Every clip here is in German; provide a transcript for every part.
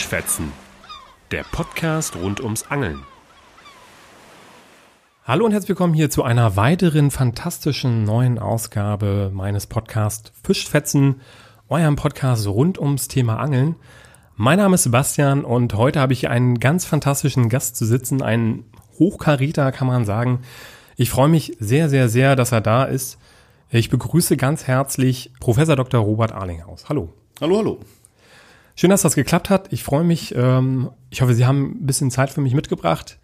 Fischfetzen, der Podcast rund ums Angeln. Hallo und herzlich willkommen hier zu einer weiteren fantastischen neuen Ausgabe meines Podcasts Fischfetzen, eurem Podcast rund ums Thema Angeln. Mein Name ist Sebastian und heute habe ich einen ganz fantastischen Gast zu sitzen, einen Hochkaräter kann man sagen. Ich freue mich sehr, sehr, sehr, dass er da ist. Ich begrüße ganz herzlich Professor Dr. Robert Arlinghaus. Hallo. Hallo, hallo. Schön, dass das geklappt hat. Ich freue mich. Ähm, ich hoffe, Sie haben ein bisschen Zeit für mich mitgebracht.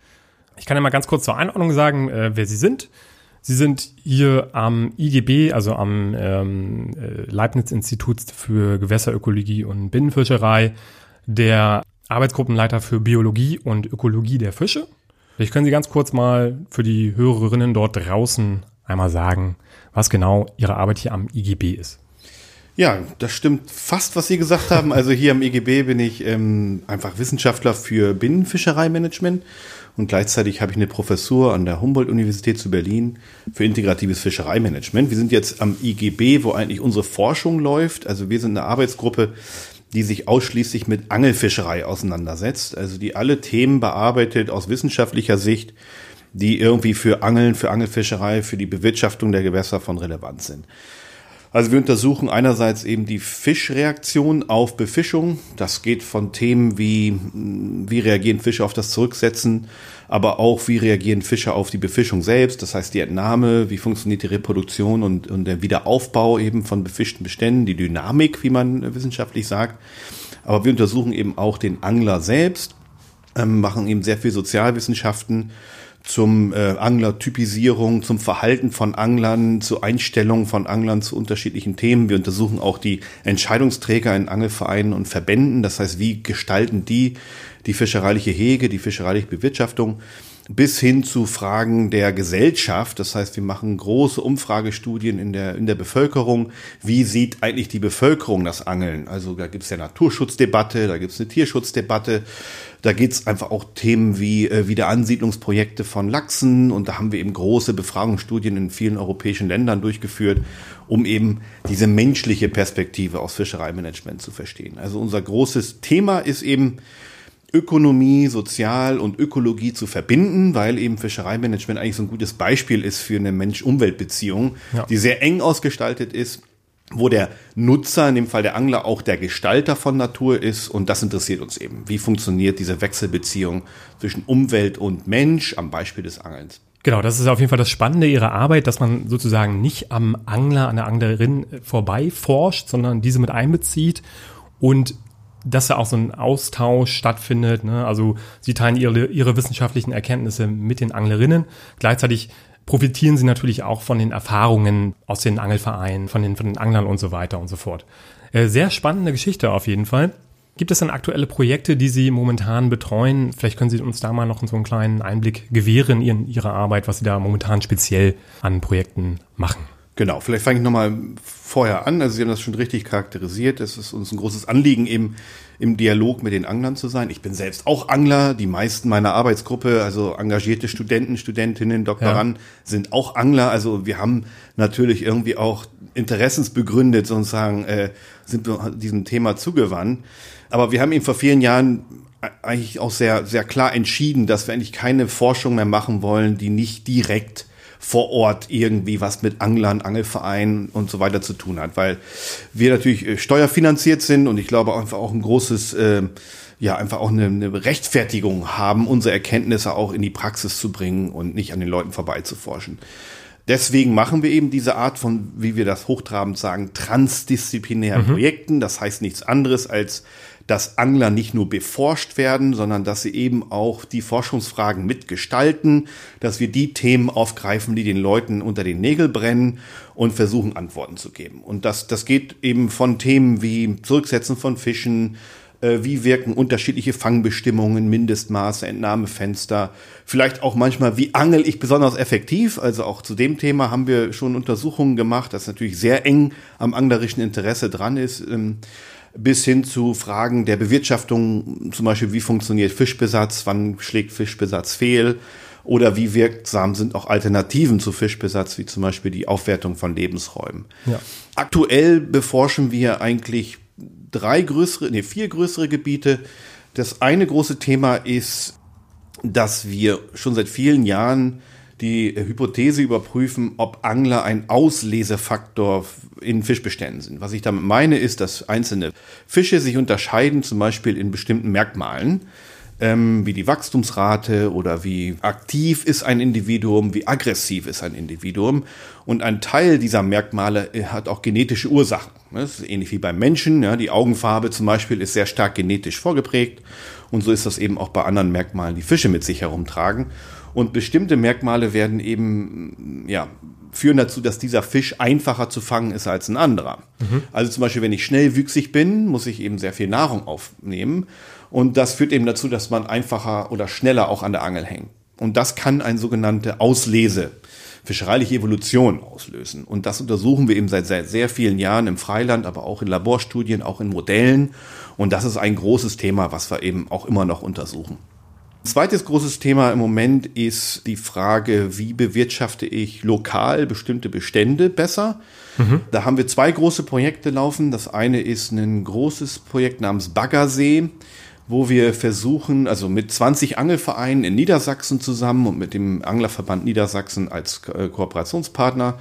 Ich kann ja mal ganz kurz zur Einordnung sagen, äh, wer Sie sind. Sie sind hier am IGB, also am ähm, äh, Leibniz-Institut für Gewässerökologie und Binnenfischerei, der Arbeitsgruppenleiter für Biologie und Ökologie der Fische. Vielleicht können Sie ganz kurz mal für die Hörerinnen dort draußen einmal sagen, was genau Ihre Arbeit hier am IGB ist. Ja, das stimmt fast, was Sie gesagt haben. Also hier am IGB bin ich ähm, einfach Wissenschaftler für Binnenfischereimanagement und gleichzeitig habe ich eine Professur an der Humboldt-Universität zu Berlin für integratives Fischereimanagement. Wir sind jetzt am IGB, wo eigentlich unsere Forschung läuft. Also wir sind eine Arbeitsgruppe, die sich ausschließlich mit Angelfischerei auseinandersetzt, also die alle Themen bearbeitet aus wissenschaftlicher Sicht, die irgendwie für Angeln, für Angelfischerei, für die Bewirtschaftung der Gewässer von Relevanz sind. Also wir untersuchen einerseits eben die Fischreaktion auf Befischung. Das geht von Themen wie, wie reagieren Fische auf das Zurücksetzen, aber auch wie reagieren Fische auf die Befischung selbst. Das heißt die Entnahme, wie funktioniert die Reproduktion und, und der Wiederaufbau eben von befischten Beständen, die Dynamik, wie man wissenschaftlich sagt. Aber wir untersuchen eben auch den Angler selbst, ähm, machen eben sehr viel Sozialwissenschaften zum äh, Anglertypisierung, zum Verhalten von Anglern, zur Einstellung von Anglern zu unterschiedlichen Themen. Wir untersuchen auch die Entscheidungsträger in Angelvereinen und Verbänden. Das heißt, wie gestalten die die fischereiliche Hege, die fischereiliche Bewirtschaftung bis hin zu Fragen der Gesellschaft. Das heißt, wir machen große Umfragestudien in der, in der Bevölkerung. Wie sieht eigentlich die Bevölkerung das Angeln? Also da gibt es ja Naturschutzdebatte, da gibt es eine Tierschutzdebatte. Da geht es einfach auch Themen wie äh, Wiederansiedlungsprojekte von Lachsen und da haben wir eben große Befragungsstudien in vielen europäischen Ländern durchgeführt, um eben diese menschliche Perspektive aus Fischereimanagement zu verstehen. Also unser großes Thema ist eben Ökonomie, Sozial und Ökologie zu verbinden, weil eben Fischereimanagement eigentlich so ein gutes Beispiel ist für eine Mensch-Umwelt-Beziehung, ja. die sehr eng ausgestaltet ist wo der Nutzer, in dem Fall der Angler, auch der Gestalter von Natur ist. Und das interessiert uns eben. Wie funktioniert diese Wechselbeziehung zwischen Umwelt und Mensch am Beispiel des Angelns? Genau, das ist auf jeden Fall das Spannende ihrer Arbeit, dass man sozusagen nicht am Angler, an der Anglerin vorbei forscht, sondern diese mit einbezieht und dass da auch so ein Austausch stattfindet. Ne? Also sie teilen ihre, ihre wissenschaftlichen Erkenntnisse mit den Anglerinnen. Gleichzeitig profitieren sie natürlich auch von den Erfahrungen aus den Angelvereinen, von den, von den Anglern und so weiter und so fort. Äh, sehr spannende Geschichte auf jeden Fall. Gibt es dann aktuelle Projekte, die Sie momentan betreuen? Vielleicht können Sie uns da mal noch so einen kleinen Einblick gewähren in Ihrer Arbeit, was Sie da momentan speziell an Projekten machen. Genau, vielleicht fange ich nochmal vorher an. Also Sie haben das schon richtig charakterisiert. Es ist uns ein großes Anliegen, eben im Dialog mit den Anglern zu sein. Ich bin selbst auch Angler. Die meisten meiner Arbeitsgruppe, also engagierte Studenten, Studentinnen, Doktoranden, ja. sind auch Angler. Also wir haben natürlich irgendwie auch interessensbegründet sozusagen, äh, sind wir diesem Thema zugewandt. Aber wir haben eben vor vielen Jahren eigentlich auch sehr, sehr klar entschieden, dass wir eigentlich keine Forschung mehr machen wollen, die nicht direkt vor Ort irgendwie was mit Anglern, Angelvereinen und so weiter zu tun hat, weil wir natürlich äh, steuerfinanziert sind und ich glaube einfach auch ein großes, äh, ja, einfach auch eine, eine Rechtfertigung haben, unsere Erkenntnisse auch in die Praxis zu bringen und nicht an den Leuten vorbeizuforschen. Deswegen machen wir eben diese Art von, wie wir das hochtrabend sagen, transdisziplinären mhm. Projekten. Das heißt nichts anderes als dass Angler nicht nur beforscht werden, sondern dass sie eben auch die Forschungsfragen mitgestalten, dass wir die Themen aufgreifen, die den Leuten unter den Nägel brennen und versuchen Antworten zu geben. Und das, das geht eben von Themen wie Zurücksetzen von Fischen, äh, wie wirken unterschiedliche Fangbestimmungen, Mindestmaße, Entnahmefenster, vielleicht auch manchmal, wie angel ich besonders effektiv. Also auch zu dem Thema haben wir schon Untersuchungen gemacht, das natürlich sehr eng am anglerischen Interesse dran ist. Bis hin zu Fragen der Bewirtschaftung, zum Beispiel wie funktioniert Fischbesatz, wann schlägt Fischbesatz fehl oder wie wirksam sind auch Alternativen zu Fischbesatz, wie zum Beispiel die Aufwertung von Lebensräumen. Ja. Aktuell beforschen wir eigentlich drei größere, nee, vier größere Gebiete. Das eine große Thema ist, dass wir schon seit vielen Jahren die Hypothese überprüfen, ob Angler ein Auslesefaktor in Fischbeständen sind. Was ich damit meine, ist, dass einzelne Fische sich unterscheiden, zum Beispiel in bestimmten Merkmalen, ähm, wie die Wachstumsrate oder wie aktiv ist ein Individuum, wie aggressiv ist ein Individuum. Und ein Teil dieser Merkmale äh, hat auch genetische Ursachen. Das ist ähnlich wie beim Menschen. Ja, die Augenfarbe zum Beispiel ist sehr stark genetisch vorgeprägt. Und so ist das eben auch bei anderen Merkmalen, die Fische mit sich herumtragen. Und bestimmte Merkmale werden eben, ja, führen dazu, dass dieser Fisch einfacher zu fangen ist als ein anderer. Mhm. Also zum Beispiel, wenn ich schnellwüchsig bin, muss ich eben sehr viel Nahrung aufnehmen. Und das führt eben dazu, dass man einfacher oder schneller auch an der Angel hängt. Und das kann eine sogenannte Auslese, fischereiliche Evolution auslösen. Und das untersuchen wir eben seit sehr, sehr vielen Jahren im Freiland, aber auch in Laborstudien, auch in Modellen. Und das ist ein großes Thema, was wir eben auch immer noch untersuchen. Zweites großes Thema im Moment ist die Frage, wie bewirtschafte ich lokal bestimmte Bestände besser? Mhm. Da haben wir zwei große Projekte laufen. Das eine ist ein großes Projekt namens Baggersee, wo wir versuchen, also mit 20 Angelvereinen in Niedersachsen zusammen und mit dem Anglerverband Niedersachsen als Ko Kooperationspartner,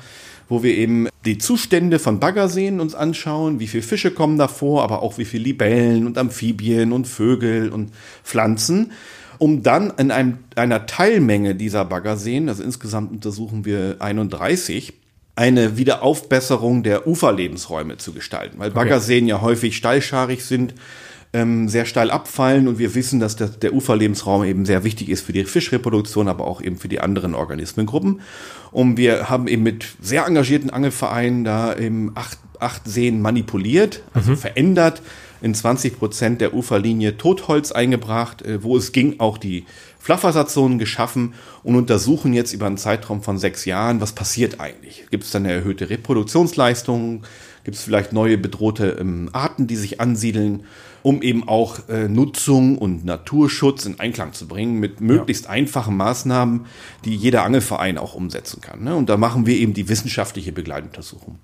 wo wir eben die Zustände von Baggerseen uns anschauen, wie viele Fische kommen davor, aber auch wie viele Libellen und Amphibien und Vögel und Pflanzen um dann in einem, einer Teilmenge dieser Baggerseen, also insgesamt untersuchen wir 31, eine Wiederaufbesserung der Uferlebensräume zu gestalten, weil Baggerseen ja häufig steilscharig sind, ähm, sehr steil abfallen und wir wissen, dass der, der Uferlebensraum eben sehr wichtig ist für die Fischreproduktion, aber auch eben für die anderen Organismengruppen. Und wir haben eben mit sehr engagierten Angelvereinen da eben acht, acht Seen manipuliert, also mhm. verändert, in 20 Prozent der Uferlinie Totholz eingebracht, äh, wo es ging, auch die Flachwasserzonen geschaffen und untersuchen jetzt über einen Zeitraum von sechs Jahren, was passiert eigentlich. Gibt es dann eine erhöhte Reproduktionsleistung? Gibt es vielleicht neue bedrohte ähm, Arten, die sich ansiedeln, um eben auch äh, Nutzung und Naturschutz in Einklang zu bringen mit möglichst ja. einfachen Maßnahmen, die jeder Angelverein auch umsetzen kann. Ne? Und da machen wir eben die wissenschaftliche Begleituntersuchung.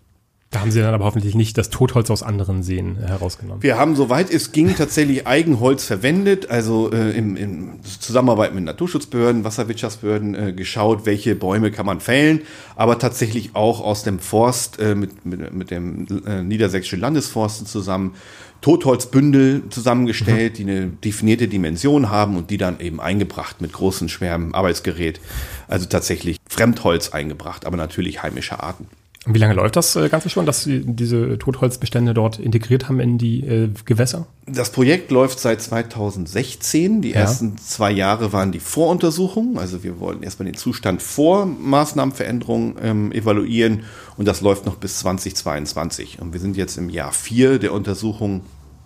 Da haben Sie dann aber hoffentlich nicht das Totholz aus anderen Seen äh, herausgenommen. Wir haben, soweit es ging, tatsächlich Eigenholz verwendet, also äh, im, in Zusammenarbeit mit Naturschutzbehörden, Wasserwirtschaftsbehörden äh, geschaut, welche Bäume kann man fällen, aber tatsächlich auch aus dem Forst äh, mit, mit, mit dem äh, Niedersächsischen Landesforsten zusammen Totholzbündel zusammengestellt, mhm. die eine definierte Dimension haben und die dann eben eingebracht mit großen, schweren Arbeitsgerät. Also tatsächlich Fremdholz eingebracht, aber natürlich heimische Arten. Und wie lange läuft das äh, Ganze schon, dass Sie diese Totholzbestände dort integriert haben in die äh, Gewässer? Das Projekt läuft seit 2016. Die ja. ersten zwei Jahre waren die Voruntersuchungen. Also wir wollten erstmal den Zustand vor Maßnahmenveränderungen ähm, evaluieren und das läuft noch bis 2022. Und wir sind jetzt im Jahr vier der Untersuchung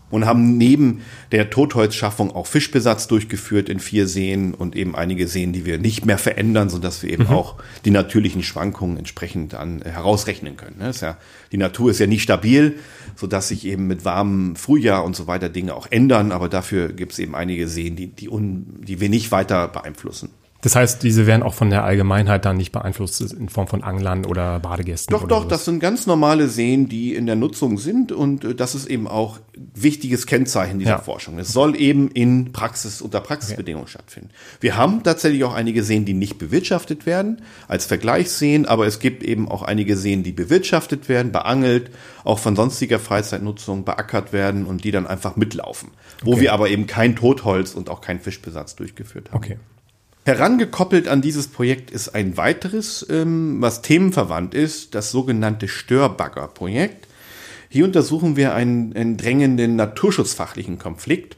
und haben neben der Totholzschaffung auch Fischbesatz durchgeführt in vier Seen und eben einige Seen, die wir nicht mehr verändern, sodass wir eben mhm. auch die natürlichen Schwankungen entsprechend dann herausrechnen können. Ne? Ja, die Natur ist ja nicht stabil, sodass sich eben mit warmem Frühjahr und so weiter Dinge auch ändern, aber dafür gibt es eben einige Seen, die, die, un, die wir nicht weiter beeinflussen. Das heißt, diese werden auch von der Allgemeinheit dann nicht beeinflusst in Form von Anglern oder Badegästen? Doch, oder doch, das sind ganz normale Seen, die in der Nutzung sind und äh, das ist eben auch wichtiges Kennzeichen dieser ja. Forschung. Es soll eben in Praxis, unter Praxisbedingungen okay. stattfinden. Wir haben tatsächlich auch einige Seen, die nicht bewirtschaftet werden, als Vergleichsseen, aber es gibt eben auch einige Seen, die bewirtschaftet werden, beangelt, auch von sonstiger Freizeitnutzung beackert werden und die dann einfach mitlaufen. Wo okay. wir aber eben kein Totholz und auch keinen Fischbesatz durchgeführt haben. Okay. Herangekoppelt an dieses Projekt ist ein weiteres, ähm, was themenverwandt ist, das sogenannte Störbagger-Projekt. Hier untersuchen wir einen, einen drängenden naturschutzfachlichen Konflikt,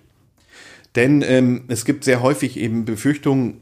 denn ähm, es gibt sehr häufig eben Befürchtungen,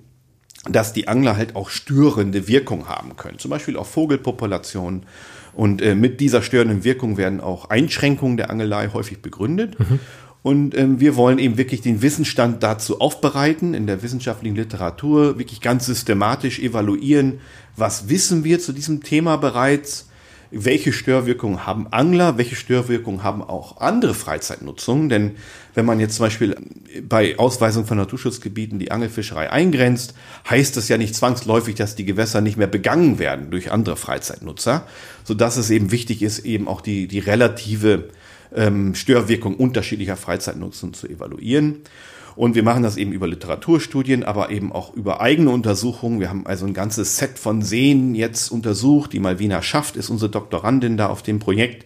dass die Angler halt auch störende Wirkung haben können, zum Beispiel auf Vogelpopulationen. Und äh, mit dieser störenden Wirkung werden auch Einschränkungen der Angelei häufig begründet. Mhm. Und ähm, wir wollen eben wirklich den Wissensstand dazu aufbereiten, in der wissenschaftlichen Literatur wirklich ganz systematisch evaluieren, was wissen wir zu diesem Thema bereits, welche Störwirkungen haben Angler, welche Störwirkungen haben auch andere Freizeitnutzungen. Denn wenn man jetzt zum Beispiel bei Ausweisung von Naturschutzgebieten die Angelfischerei eingrenzt, heißt das ja nicht zwangsläufig, dass die Gewässer nicht mehr begangen werden durch andere Freizeitnutzer, sodass es eben wichtig ist, eben auch die, die relative ähm, Störwirkung unterschiedlicher Freizeitnutzung zu evaluieren. Und wir machen das eben über Literaturstudien, aber eben auch über eigene Untersuchungen. Wir haben also ein ganzes Set von Seen jetzt untersucht. Die Malvina Schaft ist unsere Doktorandin da auf dem Projekt,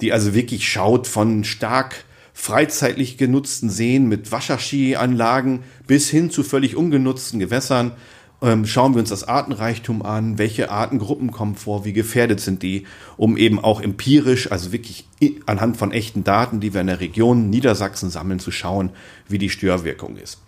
die also wirklich schaut von stark freizeitlich genutzten Seen mit Wasserskianlagen bis hin zu völlig ungenutzten Gewässern ähm, schauen wir uns das Artenreichtum an, welche Artengruppen kommen vor, wie gefährdet sind die, um eben auch empirisch, also wirklich anhand von echten Daten, die wir in der Region Niedersachsen sammeln, zu schauen, wie die Störwirkung ist.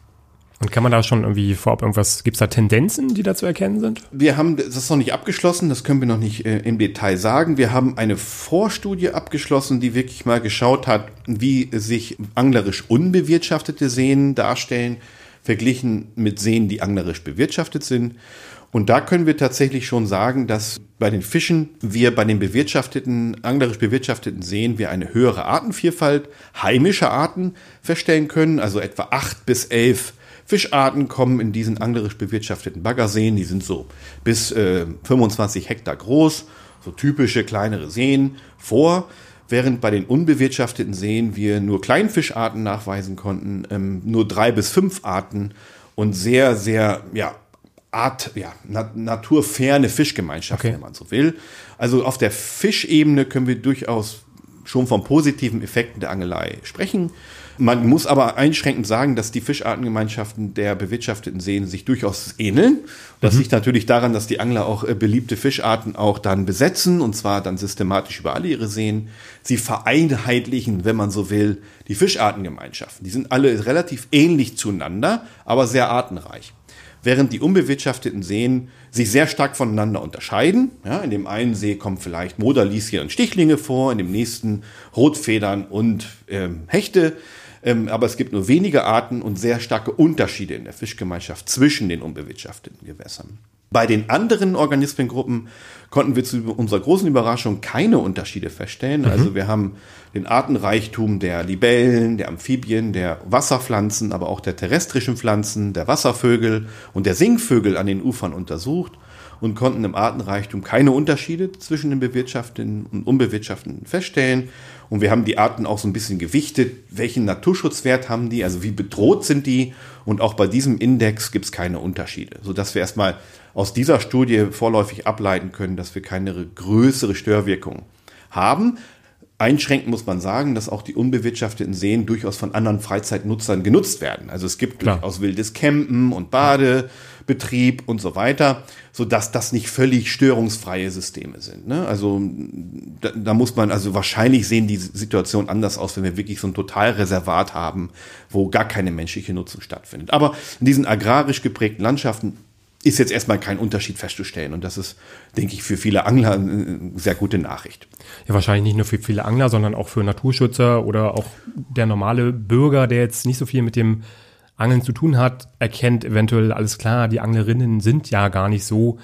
Und kann man da schon irgendwie vorab irgendwas, gibt es da Tendenzen, die da zu erkennen sind? Wir haben das ist noch nicht abgeschlossen, das können wir noch nicht äh, im Detail sagen. Wir haben eine Vorstudie abgeschlossen, die wirklich mal geschaut hat, wie sich anglerisch unbewirtschaftete Seen darstellen verglichen mit Seen, die anglerisch bewirtschaftet sind. Und da können wir tatsächlich schon sagen, dass bei den Fischen wir bei den bewirtschafteten, anglerisch bewirtschafteten Seen wir eine höhere Artenvielfalt heimischer Arten feststellen können. Also etwa acht bis elf Fischarten kommen in diesen anglerisch bewirtschafteten Baggerseen. Die sind so bis äh, 25 Hektar groß, so typische kleinere Seen vor während bei den unbewirtschafteten Seen wir nur Kleinfischarten nachweisen konnten, ähm, nur drei bis fünf Arten und sehr, sehr, ja, Art, ja, nat naturferne Fischgemeinschaften, okay. wenn man so will. Also auf der Fischebene können wir durchaus schon von positiven Effekten der Angelei sprechen. Man muss aber einschränkend sagen, dass die Fischartengemeinschaften der bewirtschafteten Seen sich durchaus ähneln. Das mhm. liegt natürlich daran, dass die Angler auch äh, beliebte Fischarten auch dann besetzen und zwar dann systematisch über alle ihre Seen. Sie vereinheitlichen, wenn man so will, die Fischartengemeinschaften. Die sind alle relativ ähnlich zueinander, aber sehr artenreich während die unbewirtschafteten Seen sich sehr stark voneinander unterscheiden. Ja, in dem einen See kommen vielleicht Moderlieschen und Stichlinge vor, in dem nächsten Rotfedern und ähm, Hechte. Ähm, aber es gibt nur wenige Arten und sehr starke Unterschiede in der Fischgemeinschaft zwischen den unbewirtschafteten Gewässern. Bei den anderen Organismengruppen konnten wir zu unserer großen Überraschung keine Unterschiede feststellen. Mhm. Also wir haben den Artenreichtum der Libellen, der Amphibien, der Wasserpflanzen, aber auch der terrestrischen Pflanzen, der Wasservögel und der Singvögel an den Ufern untersucht und konnten im Artenreichtum keine Unterschiede zwischen den bewirtschafteten und unbewirtschafteten feststellen. Und wir haben die Arten auch so ein bisschen gewichtet. Welchen Naturschutzwert haben die? Also wie bedroht sind die? Und auch bei diesem Index gibt es keine Unterschiede, sodass wir erstmal aus dieser Studie vorläufig ableiten können, dass wir keine größere Störwirkung haben. Einschränkend muss man sagen, dass auch die unbewirtschafteten Seen durchaus von anderen Freizeitnutzern genutzt werden. Also es gibt Klar. durchaus wildes Campen und Badebetrieb und so weiter, so dass das nicht völlig störungsfreie Systeme sind. Ne? Also da, da, muss man, also wahrscheinlich sehen die Situation anders aus, wenn wir wirklich so ein Totalreservat haben, wo gar keine menschliche Nutzung stattfindet. Aber in diesen agrarisch geprägten Landschaften ist jetzt erstmal kein Unterschied festzustellen. Und das ist, denke ich, für viele Angler eine sehr gute Nachricht. Ja, wahrscheinlich nicht nur für viele Angler, sondern auch für Naturschützer oder auch der normale Bürger, der jetzt nicht so viel mit dem Angeln zu tun hat, erkennt eventuell alles klar, die Anglerinnen sind ja gar nicht so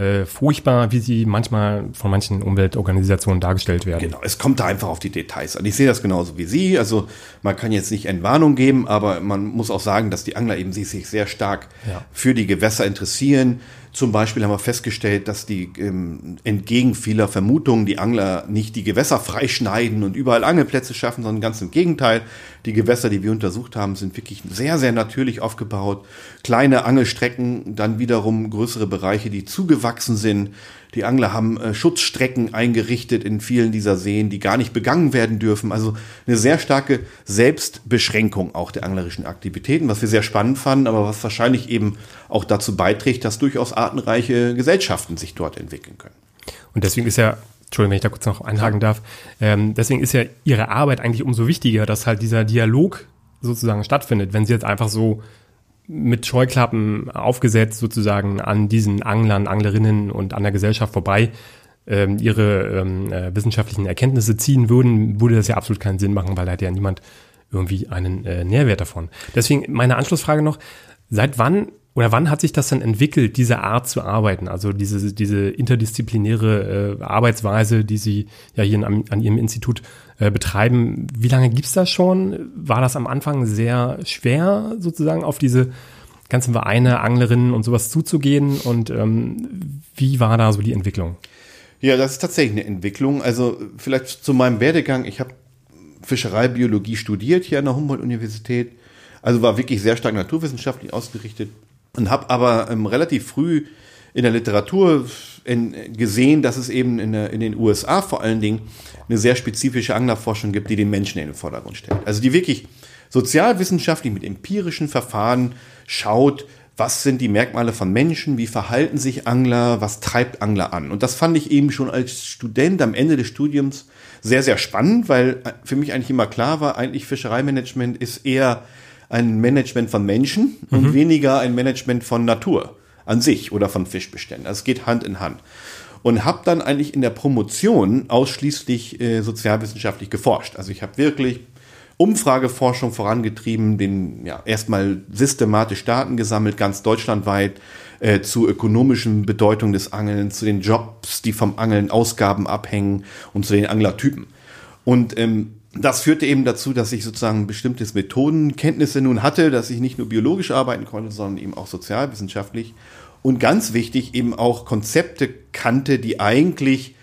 äh, furchtbar, wie sie manchmal von manchen Umweltorganisationen dargestellt werden. Genau, es kommt da einfach auf die Details an. Ich sehe das genauso wie Sie. Also man kann jetzt nicht Entwarnung geben, aber man muss auch sagen, dass die Angler eben sich sehr stark ja. für die Gewässer interessieren. Zum Beispiel haben wir festgestellt, dass die ähm, entgegen vieler Vermutungen die Angler nicht die Gewässer freischneiden und überall Angelplätze schaffen, sondern ganz im Gegenteil. Die Gewässer, die wir untersucht haben, sind wirklich sehr, sehr natürlich aufgebaut. Kleine Angelstrecken, dann wiederum größere Bereiche, die zugewachsen sind. Die Angler haben äh, Schutzstrecken eingerichtet in vielen dieser Seen, die gar nicht begangen werden dürfen. Also eine sehr starke Selbstbeschränkung auch der anglerischen Aktivitäten, was wir sehr spannend fanden, aber was wahrscheinlich eben auch dazu beiträgt, dass durchaus artenreiche Gesellschaften sich dort entwickeln können. Und deswegen ist ja Entschuldigung, wenn ich da kurz noch einhaken darf. Ähm, deswegen ist ja Ihre Arbeit eigentlich umso wichtiger, dass halt dieser Dialog sozusagen stattfindet. Wenn Sie jetzt einfach so mit Scheuklappen aufgesetzt sozusagen an diesen Anglern, Anglerinnen und an der Gesellschaft vorbei ähm, ihre ähm, äh, wissenschaftlichen Erkenntnisse ziehen würden, würde das ja absolut keinen Sinn machen, weil da hat ja niemand irgendwie einen äh, Nährwert davon. Deswegen meine Anschlussfrage noch, seit wann oder wann hat sich das dann entwickelt, diese Art zu arbeiten, also diese, diese interdisziplinäre äh, Arbeitsweise, die Sie ja hier an, an Ihrem Institut äh, betreiben? Wie lange gibt's das schon? War das am Anfang sehr schwer, sozusagen auf diese ganzen Vereine, Anglerinnen und sowas zuzugehen? Und ähm, wie war da so die Entwicklung? Ja, das ist tatsächlich eine Entwicklung. Also vielleicht zu meinem Werdegang. Ich habe Fischereibiologie studiert hier an der Humboldt-Universität. Also war wirklich sehr stark naturwissenschaftlich ausgerichtet und habe aber ähm, relativ früh in der Literatur in, gesehen, dass es eben in, der, in, den USA vor allen Dingen eine sehr spezifische Anglerforschung gibt, die den Menschen in den Vordergrund stellt. Also die wirklich sozialwissenschaftlich mit empirischen Verfahren schaut, was sind die Merkmale von Menschen, wie verhalten sich Angler, was treibt Angler an. Und das fand ich eben schon als Student am Ende des Studiums sehr, sehr spannend, weil für mich eigentlich immer klar war, eigentlich Fischereimanagement ist eher ein Management von Menschen mhm. und weniger ein Management von Natur an sich oder von Fischbeständen. Also es geht Hand in Hand. Und habe dann eigentlich in der Promotion ausschließlich äh, sozialwissenschaftlich geforscht. Also ich habe wirklich Umfrageforschung vorangetrieben, den ja erstmal systematisch Daten gesammelt, ganz deutschlandweit äh, zu ökonomischen Bedeutung des Angelns, zu den Jobs, die vom Angeln Ausgaben abhängen und zu den Anglertypen. Und ähm, das führte eben dazu, dass ich sozusagen bestimmtes Methodenkenntnisse nun hatte, dass ich nicht nur biologisch arbeiten konnte, sondern eben auch sozialwissenschaftlich. Und ganz wichtig, eben auch Konzepte kannte, die eigentlich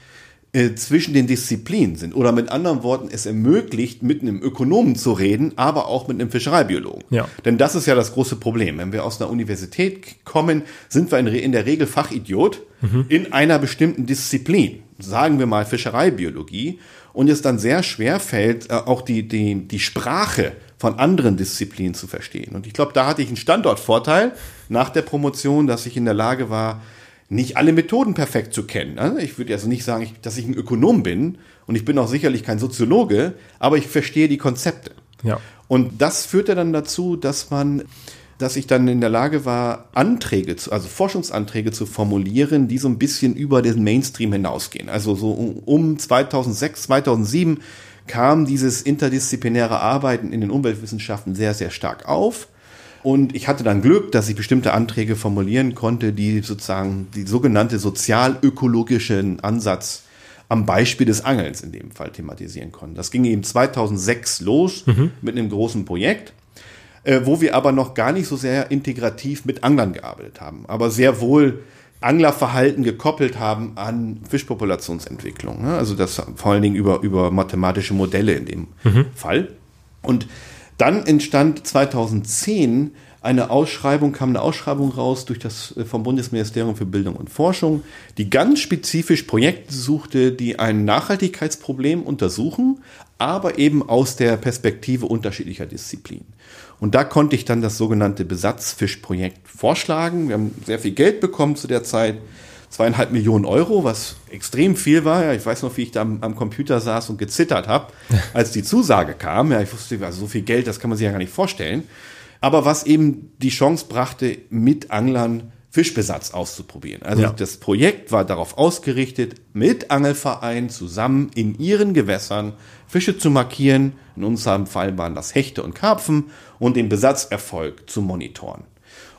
äh, zwischen den Disziplinen sind. Oder mit anderen Worten, es ermöglicht, mit einem Ökonomen zu reden, aber auch mit einem Fischereibiologen. Ja. Denn das ist ja das große Problem. Wenn wir aus einer Universität kommen, sind wir in der Regel Fachidiot mhm. in einer bestimmten Disziplin. Sagen wir mal Fischereibiologie und es dann sehr schwer fällt, äh, auch die, die, die Sprache von anderen Disziplinen zu verstehen. Und ich glaube, da hatte ich einen Standortvorteil nach der Promotion, dass ich in der Lage war, nicht alle Methoden perfekt zu kennen. Ne? Ich würde also nicht sagen, dass ich ein Ökonom bin und ich bin auch sicherlich kein Soziologe, aber ich verstehe die Konzepte. Ja. Und das führte dann dazu, dass man dass ich dann in der Lage war, Anträge, zu, also Forschungsanträge zu formulieren, die so ein bisschen über den Mainstream hinausgehen. Also so um 2006, 2007 kam dieses interdisziplinäre Arbeiten in den Umweltwissenschaften sehr, sehr stark auf. Und ich hatte dann Glück, dass ich bestimmte Anträge formulieren konnte, die sozusagen die sogenannte sozialökologischen Ansatz am Beispiel des Angelns in dem Fall thematisieren konnten. Das ging eben 2006 los mhm. mit einem großen Projekt äh, wo wir aber noch gar nicht so sehr integrativ mit Anglern gearbeitet haben, aber sehr wohl Anglerverhalten gekoppelt haben an Fischpopulationsentwicklung. Ne? Also das vor allen Dingen über, über mathematische Modelle in dem mhm. Fall. Und dann entstand 2010 eine Ausschreibung, kam eine Ausschreibung raus durch das äh, vom Bundesministerium für Bildung und Forschung, die ganz spezifisch Projekte suchte, die ein Nachhaltigkeitsproblem untersuchen, aber eben aus der Perspektive unterschiedlicher Disziplinen. Und da konnte ich dann das sogenannte Besatzfischprojekt vorschlagen. Wir haben sehr viel Geld bekommen zu der Zeit. Zweieinhalb Millionen Euro, was extrem viel war. Ja, ich weiß noch, wie ich da am, am Computer saß und gezittert habe, als die Zusage kam. Ja, ich wusste, also so viel Geld, das kann man sich ja gar nicht vorstellen. Aber was eben die Chance brachte, mit Anglern Fischbesatz auszuprobieren. Also ja. das Projekt war darauf ausgerichtet, mit Angelvereinen zusammen in ihren Gewässern Fische zu markieren. In unserem Fall waren das Hechte und Karpfen und den Besatzerfolg zu monitoren.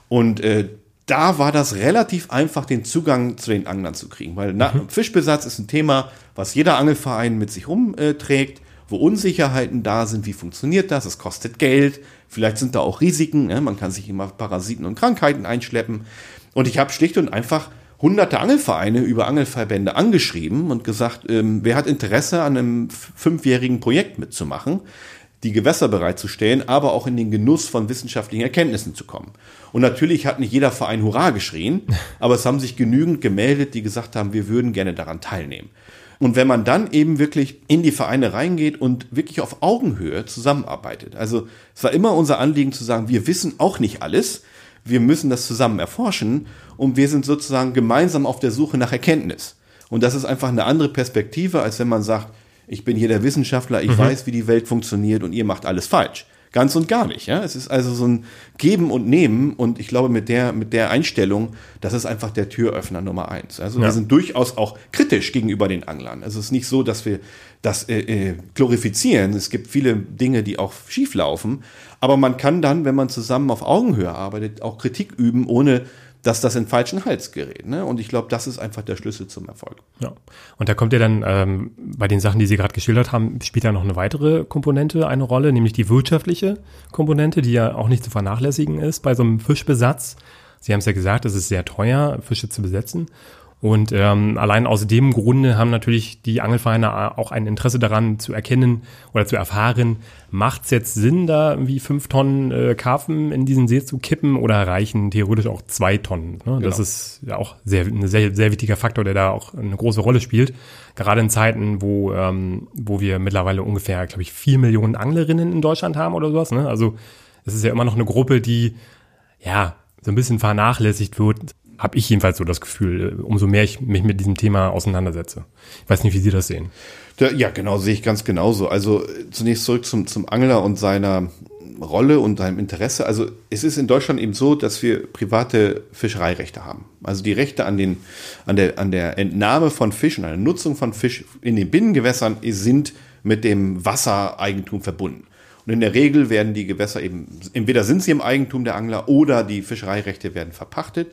Und äh, da war das relativ einfach, den Zugang zu den Anglern zu kriegen, weil mhm. Fischbesatz ist ein Thema, was jeder Angelverein mit sich rumträgt, wo Unsicherheiten da sind, wie funktioniert das, es kostet Geld, vielleicht sind da auch Risiken, ne? man kann sich immer Parasiten und Krankheiten einschleppen. Und ich habe schlicht und einfach hunderte Angelvereine über Angelverbände angeschrieben und gesagt, ähm, wer hat Interesse an einem fünfjährigen Projekt mitzumachen, die Gewässer bereitzustellen, aber auch in den Genuss von wissenschaftlichen Erkenntnissen zu kommen. Und natürlich hat nicht jeder Verein Hurra geschrien, aber es haben sich genügend gemeldet, die gesagt haben, wir würden gerne daran teilnehmen. Und wenn man dann eben wirklich in die Vereine reingeht und wirklich auf Augenhöhe zusammenarbeitet, also es war immer unser Anliegen zu sagen, wir wissen auch nicht alles, wir müssen das zusammen erforschen und wir sind sozusagen gemeinsam auf der Suche nach Erkenntnis. Und das ist einfach eine andere Perspektive, als wenn man sagt, ich bin hier der Wissenschaftler, ich mhm. weiß, wie die Welt funktioniert und ihr macht alles falsch. Ganz und gar nicht. Ja? Es ist also so ein Geben und Nehmen und ich glaube, mit der, mit der Einstellung, das ist einfach der Türöffner Nummer eins. Also ja. wir sind durchaus auch kritisch gegenüber den Anglern. Also es ist nicht so, dass wir das äh, äh, glorifizieren. Es gibt viele Dinge, die auch schief laufen. Aber man kann dann, wenn man zusammen auf Augenhöhe arbeitet, auch Kritik üben, ohne dass das in falschen Hals gerät. Ne? Und ich glaube, das ist einfach der Schlüssel zum Erfolg. Ja. Und da kommt ja dann ähm, bei den Sachen, die Sie gerade geschildert haben, spielt ja noch eine weitere Komponente eine Rolle, nämlich die wirtschaftliche Komponente, die ja auch nicht zu vernachlässigen ist bei so einem Fischbesatz. Sie haben es ja gesagt, es ist sehr teuer, Fische zu besetzen. Und ähm, allein aus dem Grunde haben natürlich die Angelvereine auch ein Interesse daran zu erkennen oder zu erfahren, macht es jetzt Sinn, da irgendwie fünf Tonnen äh, Karpfen in diesen See zu kippen oder reichen theoretisch auch zwei Tonnen? Ne? Genau. Das ist ja auch sehr, ein sehr, sehr wichtiger Faktor, der da auch eine große Rolle spielt. Gerade in Zeiten, wo, ähm, wo wir mittlerweile ungefähr, glaube ich, vier Millionen Anglerinnen in Deutschland haben oder sowas. Ne? Also es ist ja immer noch eine Gruppe, die ja so ein bisschen vernachlässigt wird, habe ich jedenfalls so das Gefühl, umso mehr ich mich mit diesem Thema auseinandersetze. Ich weiß nicht, wie Sie das sehen. Ja, genau, sehe ich ganz genauso. Also zunächst zurück zum, zum Angler und seiner Rolle und seinem Interesse. Also es ist in Deutschland eben so, dass wir private Fischereirechte haben. Also die Rechte an, den, an, der, an der Entnahme von Fisch und an der Nutzung von Fisch in den Binnengewässern sind mit dem Wassereigentum verbunden. Und in der Regel werden die Gewässer eben, entweder sind sie im Eigentum der Angler oder die Fischereirechte werden verpachtet.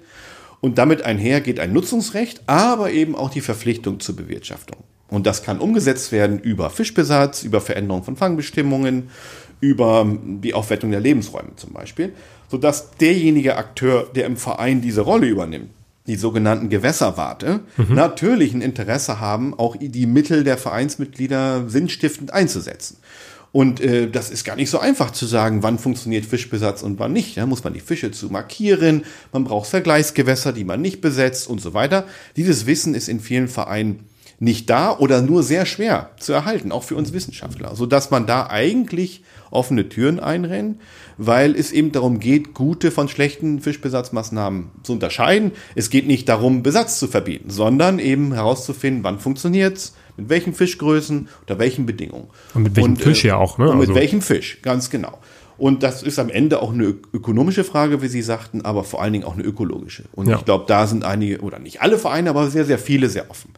Und damit einher geht ein Nutzungsrecht, aber eben auch die Verpflichtung zur Bewirtschaftung. Und das kann umgesetzt werden über Fischbesatz, über Veränderung von Fangbestimmungen, über die Aufwertung der Lebensräume zum Beispiel, sodass derjenige Akteur, der im Verein diese Rolle übernimmt, die sogenannten Gewässerwarte, mhm. natürlich ein Interesse haben, auch die Mittel der Vereinsmitglieder sinnstiftend einzusetzen. Und äh, das ist gar nicht so einfach zu sagen, wann funktioniert Fischbesatz und wann nicht. Da muss man die Fische zu markieren, man braucht Vergleichsgewässer, die man nicht besetzt und so weiter. Dieses Wissen ist in vielen Vereinen nicht da oder nur sehr schwer zu erhalten, auch für uns Wissenschaftler, so dass man da eigentlich offene Türen einrennt, weil es eben darum geht, gute von schlechten Fischbesatzmaßnahmen zu unterscheiden. Es geht nicht darum, Besatz zu verbieten, sondern eben herauszufinden, wann funktioniert's, mit welchen Fischgrößen, unter welchen Bedingungen. Und mit welchem und, Fisch äh, ja auch, ne? Und mit also. welchem Fisch, ganz genau. Und das ist am Ende auch eine ökonomische Frage, wie Sie sagten, aber vor allen Dingen auch eine ökologische. Und ja. ich glaube, da sind einige, oder nicht alle Vereine, aber sehr, sehr viele sehr offen.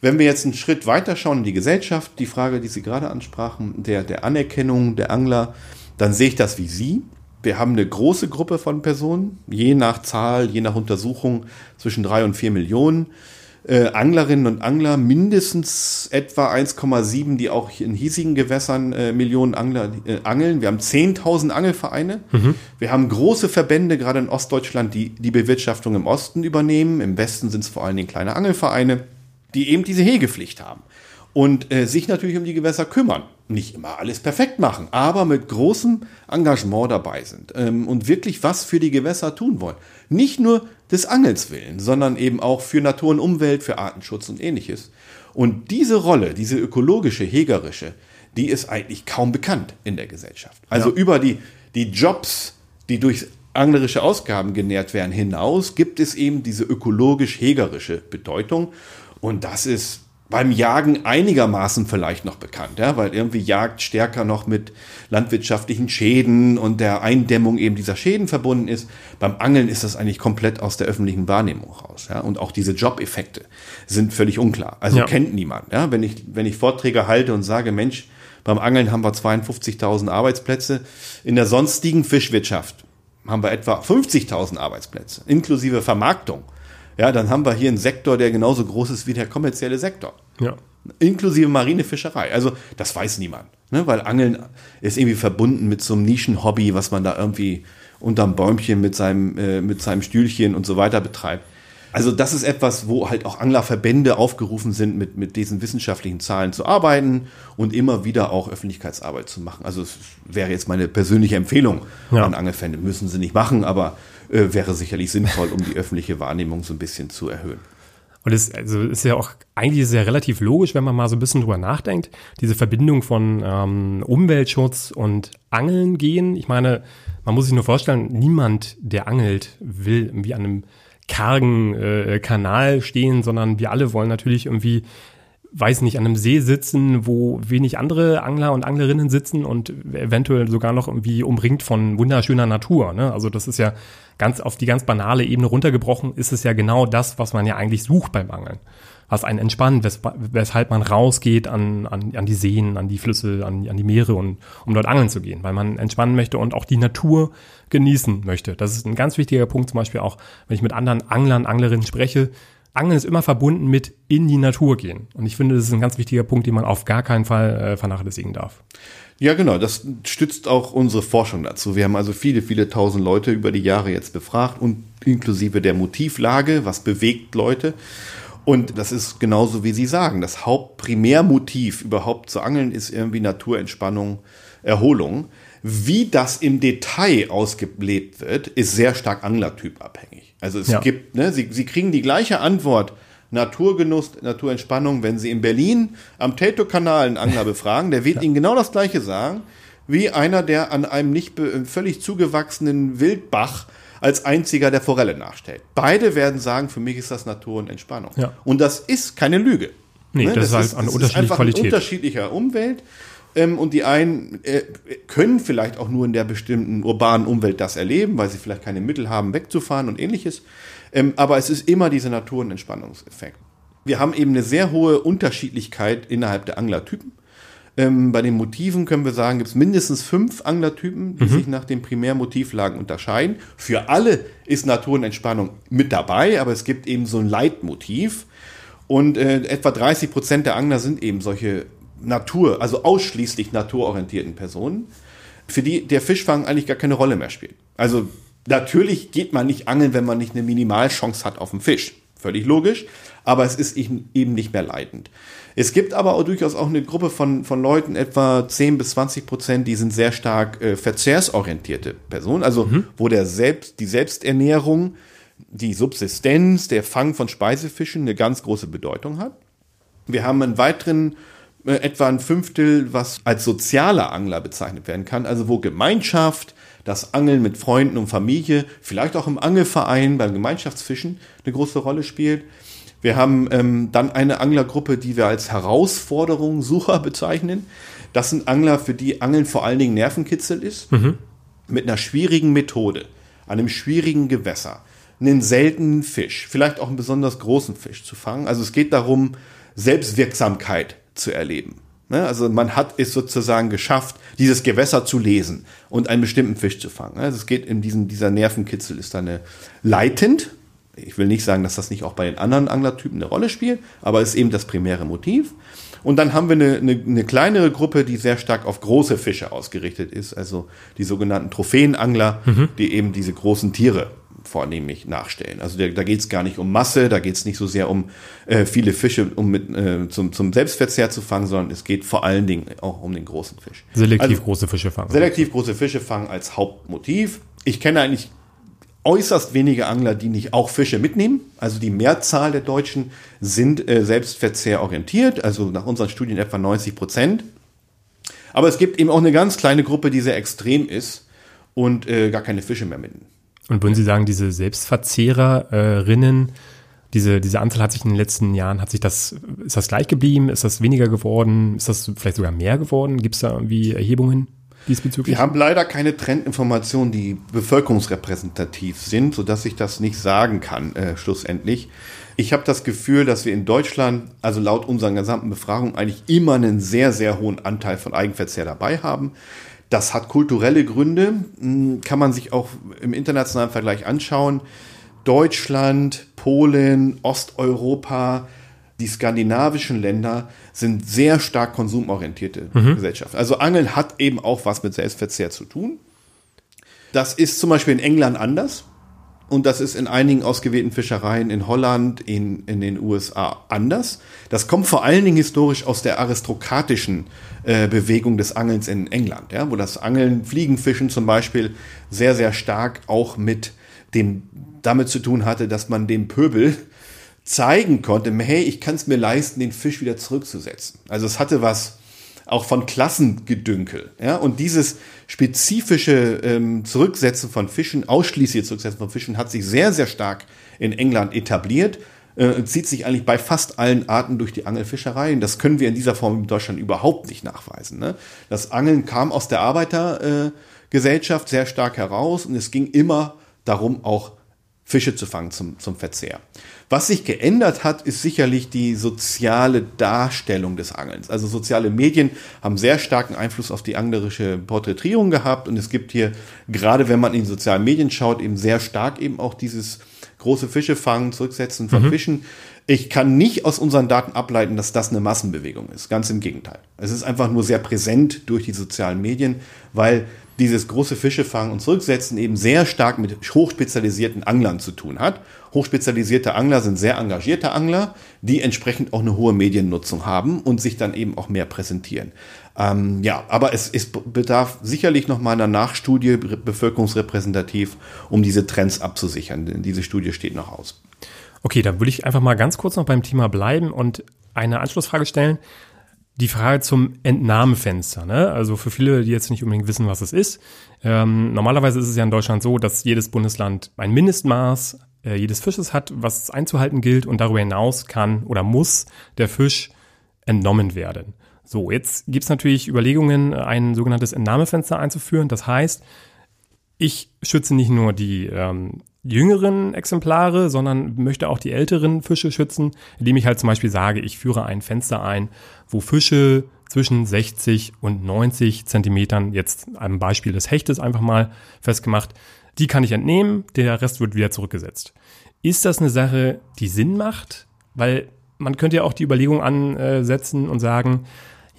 Wenn wir jetzt einen Schritt weiter schauen in die Gesellschaft, die Frage, die Sie gerade ansprachen, der, der Anerkennung der Angler, dann sehe ich das wie Sie. Wir haben eine große Gruppe von Personen, je nach Zahl, je nach Untersuchung zwischen drei und vier Millionen äh, Anglerinnen und Angler, mindestens etwa 1,7, die auch in hiesigen Gewässern äh, Millionen Angler äh, angeln. Wir haben 10.000 Angelvereine. Mhm. Wir haben große Verbände, gerade in Ostdeutschland, die die Bewirtschaftung im Osten übernehmen. Im Westen sind es vor allen Dingen kleine Angelvereine, die eben diese Hegepflicht haben und äh, sich natürlich um die Gewässer kümmern. Nicht immer alles perfekt machen, aber mit großem Engagement dabei sind ähm, und wirklich was für die Gewässer tun wollen. Nicht nur des Angels willen, sondern eben auch für Natur und Umwelt, für Artenschutz und ähnliches. Und diese Rolle, diese ökologische, hegerische, die ist eigentlich kaum bekannt in der Gesellschaft. Also ja. über die, die Jobs, die durch anglerische Ausgaben genährt werden, hinaus gibt es eben diese ökologisch-hegerische Bedeutung. Und das ist beim Jagen einigermaßen vielleicht noch bekannt, ja, weil irgendwie Jagd stärker noch mit landwirtschaftlichen Schäden und der Eindämmung eben dieser Schäden verbunden ist. Beim Angeln ist das eigentlich komplett aus der öffentlichen Wahrnehmung raus, ja, und auch diese Jobeffekte sind völlig unklar. Also ja. kennt niemand, ja, wenn ich wenn ich Vorträge halte und sage, Mensch, beim Angeln haben wir 52.000 Arbeitsplätze, in der sonstigen Fischwirtschaft haben wir etwa 50.000 Arbeitsplätze inklusive Vermarktung ja, dann haben wir hier einen Sektor, der genauso groß ist wie der kommerzielle Sektor. Ja. Inklusive Marinefischerei. Also, das weiß niemand. Ne? Weil Angeln ist irgendwie verbunden mit so einem Nischenhobby, was man da irgendwie unterm Bäumchen mit seinem, äh, mit seinem Stühlchen und so weiter betreibt. Also das ist etwas, wo halt auch Anglerverbände aufgerufen sind, mit, mit diesen wissenschaftlichen Zahlen zu arbeiten und immer wieder auch Öffentlichkeitsarbeit zu machen. Also es wäre jetzt meine persönliche Empfehlung ja. an Angelverbände. Müssen sie nicht machen, aber äh, wäre sicherlich sinnvoll, um die öffentliche Wahrnehmung so ein bisschen zu erhöhen. Und es also ist ja auch eigentlich sehr relativ logisch, wenn man mal so ein bisschen drüber nachdenkt, diese Verbindung von ähm, Umweltschutz und Angeln gehen. Ich meine, man muss sich nur vorstellen, niemand, der angelt, will irgendwie an einem kargen äh, Kanal stehen, sondern wir alle wollen natürlich irgendwie weiß nicht, an einem See sitzen, wo wenig andere Angler und Anglerinnen sitzen und eventuell sogar noch irgendwie umringt von wunderschöner Natur. Ne? Also das ist ja ganz auf die ganz banale Ebene runtergebrochen, ist es ja genau das, was man ja eigentlich sucht beim Angeln. Was einen entspannt, wes weshalb man rausgeht an, an, an die Seen, an die Flüsse, an, an die Meere und um dort angeln zu gehen, weil man entspannen möchte und auch die Natur genießen möchte. Das ist ein ganz wichtiger Punkt, zum Beispiel auch, wenn ich mit anderen Anglern, Anglerinnen spreche, Angeln ist immer verbunden mit in die Natur gehen. Und ich finde, das ist ein ganz wichtiger Punkt, den man auf gar keinen Fall äh, vernachlässigen darf. Ja, genau. Das stützt auch unsere Forschung dazu. Wir haben also viele, viele tausend Leute über die Jahre jetzt befragt und inklusive der Motivlage, was bewegt Leute. Und das ist genauso, wie Sie sagen. Das Hauptprimärmotiv überhaupt zu angeln ist irgendwie Naturentspannung, Erholung. Wie das im Detail ausgelebt wird, ist sehr stark anglertypabhängig. Also es ja. gibt, ne, Sie, Sie kriegen die gleiche Antwort Naturgenuss, Naturentspannung, wenn Sie in Berlin am Tato-Kanal einen Angler befragen, der wird ja. Ihnen genau das Gleiche sagen, wie einer, der an einem nicht völlig zugewachsenen Wildbach als einziger der Forelle nachstellt. Beide werden sagen, für mich ist das Natur und Entspannung. Ja. Und das ist keine Lüge. Nee, ne? das, das, ist halt eine unterschiedliche Qualität. unterschiedlicher Umwelt. Ähm, und die einen äh, können vielleicht auch nur in der bestimmten urbanen Umwelt das erleben, weil sie vielleicht keine Mittel haben, wegzufahren und ähnliches. Ähm, aber es ist immer dieser Natur- und Entspannungseffekt. Wir haben eben eine sehr hohe Unterschiedlichkeit innerhalb der Anglertypen. Ähm, bei den Motiven können wir sagen, gibt es mindestens fünf Anglertypen, die mhm. sich nach den Primärmotivlagen unterscheiden. Für alle ist Natur und Entspannung mit dabei, aber es gibt eben so ein Leitmotiv. Und äh, etwa 30 Prozent der Angler sind eben solche Natur, also ausschließlich naturorientierten Personen, für die der Fischfang eigentlich gar keine Rolle mehr spielt. Also natürlich geht man nicht angeln, wenn man nicht eine Minimalchance hat auf den Fisch. Völlig logisch, aber es ist eben nicht mehr leidend. Es gibt aber auch durchaus auch eine Gruppe von, von Leuten, etwa 10 bis 20 Prozent, die sind sehr stark äh, verzehrsorientierte Personen, also mhm. wo der Selbst, die Selbsternährung, die Subsistenz, der Fang von Speisefischen eine ganz große Bedeutung hat. Wir haben einen weiteren äh, etwa ein Fünftel, was als sozialer Angler bezeichnet werden kann, also wo Gemeinschaft, das Angeln mit Freunden und Familie, vielleicht auch im Angelverein beim Gemeinschaftsfischen eine große Rolle spielt. Wir haben ähm, dann eine Anglergruppe, die wir als Herausforderung Sucher bezeichnen. Das sind Angler, für die Angeln vor allen Dingen Nervenkitzel ist, mhm. mit einer schwierigen Methode, einem schwierigen Gewässer, einen seltenen Fisch, vielleicht auch einen besonders großen Fisch zu fangen. Also es geht darum, Selbstwirksamkeit zu erleben. Ne? Also man hat es sozusagen geschafft, dieses Gewässer zu lesen und einen bestimmten Fisch zu fangen. Also es geht in diesem, dieser Nervenkitzel ist dann leitend, ich will nicht sagen, dass das nicht auch bei den anderen Anglertypen eine Rolle spielt, aber ist eben das primäre Motiv. Und dann haben wir eine, eine, eine kleinere Gruppe, die sehr stark auf große Fische ausgerichtet ist, also die sogenannten Trophäenangler, mhm. die eben diese großen Tiere vornehmlich nachstellen. Also der, da geht es gar nicht um Masse, da geht es nicht so sehr um äh, viele Fische, um mit, äh, zum, zum Selbstverzehr zu fangen, sondern es geht vor allen Dingen auch um den großen Fisch. Selektiv also, große Fische fangen. Selektiv große Fische fangen als Hauptmotiv. Ich kenne eigentlich äußerst wenige Angler, die nicht auch Fische mitnehmen. Also die Mehrzahl der Deutschen sind äh, selbstverzehrorientiert, also nach unseren Studien etwa 90 Prozent. Aber es gibt eben auch eine ganz kleine Gruppe, die sehr extrem ist und äh, gar keine Fische mehr mitnehmen. Und würden Sie sagen, diese Selbstverzehrerinnen, diese, diese Anzahl hat sich in den letzten Jahren, hat sich das, ist das gleich geblieben? Ist das weniger geworden? Ist das vielleicht sogar mehr geworden? Gibt es da irgendwie Erhebungen? diesbezüglich? Wir haben leider keine Trendinformationen, die bevölkerungsrepräsentativ sind, sodass ich das nicht sagen kann, äh, schlussendlich. Ich habe das Gefühl, dass wir in Deutschland, also laut unseren gesamten Befragungen, eigentlich immer einen sehr, sehr hohen Anteil von Eigenverzehr dabei haben. Das hat kulturelle Gründe, hm, kann man sich auch im internationalen Vergleich anschauen. Deutschland, Polen, Osteuropa, die skandinavischen Länder sind sehr stark konsumorientierte mhm. Gesellschaften. Also Angeln hat eben auch was mit Selbstverzehr zu tun. Das ist zum Beispiel in England anders. Und das ist in einigen ausgewählten Fischereien in Holland, in, in den USA anders. Das kommt vor allen Dingen historisch aus der aristokratischen äh, Bewegung des Angelns in England, ja, wo das Angeln, Fliegenfischen zum Beispiel sehr, sehr stark auch mit dem, damit zu tun hatte, dass man dem Pöbel zeigen konnte, hey, ich kann es mir leisten, den Fisch wieder zurückzusetzen. Also es hatte was auch von Klassengedünkel. Ja? Und dieses spezifische ähm, Zurücksetzen von Fischen, ausschließliche Zurücksetzen von Fischen, hat sich sehr, sehr stark in England etabliert. Äh, zieht sich eigentlich bei fast allen Arten durch die Angelfischerei. Und das können wir in dieser Form in Deutschland überhaupt nicht nachweisen. Ne? Das Angeln kam aus der Arbeitergesellschaft äh, sehr stark heraus und es ging immer darum, auch Fische zu fangen zum, zum Verzehr. Was sich geändert hat, ist sicherlich die soziale Darstellung des Angelns. Also soziale Medien haben sehr starken Einfluss auf die anglerische Porträtierung gehabt und es gibt hier, gerade wenn man in sozialen Medien schaut, eben sehr stark eben auch dieses große Fische fangen, zurücksetzen von mhm. Fischen. Ich kann nicht aus unseren Daten ableiten, dass das eine Massenbewegung ist. Ganz im Gegenteil. Es ist einfach nur sehr präsent durch die sozialen Medien, weil dieses große Fische fangen und zurücksetzen eben sehr stark mit hochspezialisierten Anglern zu tun hat. Hochspezialisierte Angler sind sehr engagierte Angler, die entsprechend auch eine hohe Mediennutzung haben und sich dann eben auch mehr präsentieren. Ähm, ja, aber es, es bedarf sicherlich noch mal einer Nachstudie bevölkerungsrepräsentativ, um diese Trends abzusichern. Diese Studie steht noch aus. Okay, dann würde ich einfach mal ganz kurz noch beim Thema bleiben und eine Anschlussfrage stellen. Die Frage zum Entnahmefenster. Ne? Also für viele, die jetzt nicht unbedingt wissen, was es ist. Ähm, normalerweise ist es ja in Deutschland so, dass jedes Bundesland ein Mindestmaß äh, jedes Fisches hat, was einzuhalten gilt. Und darüber hinaus kann oder muss der Fisch entnommen werden. So, jetzt gibt es natürlich Überlegungen, ein sogenanntes Entnahmefenster einzuführen. Das heißt, ich schütze nicht nur die ähm, jüngeren Exemplare, sondern möchte auch die älteren Fische schützen, indem ich halt zum Beispiel sage, ich führe ein Fenster ein, wo Fische zwischen 60 und 90 Zentimetern, jetzt am Beispiel des Hechtes einfach mal festgemacht, die kann ich entnehmen, der Rest wird wieder zurückgesetzt. Ist das eine Sache, die Sinn macht? Weil man könnte ja auch die Überlegung ansetzen und sagen,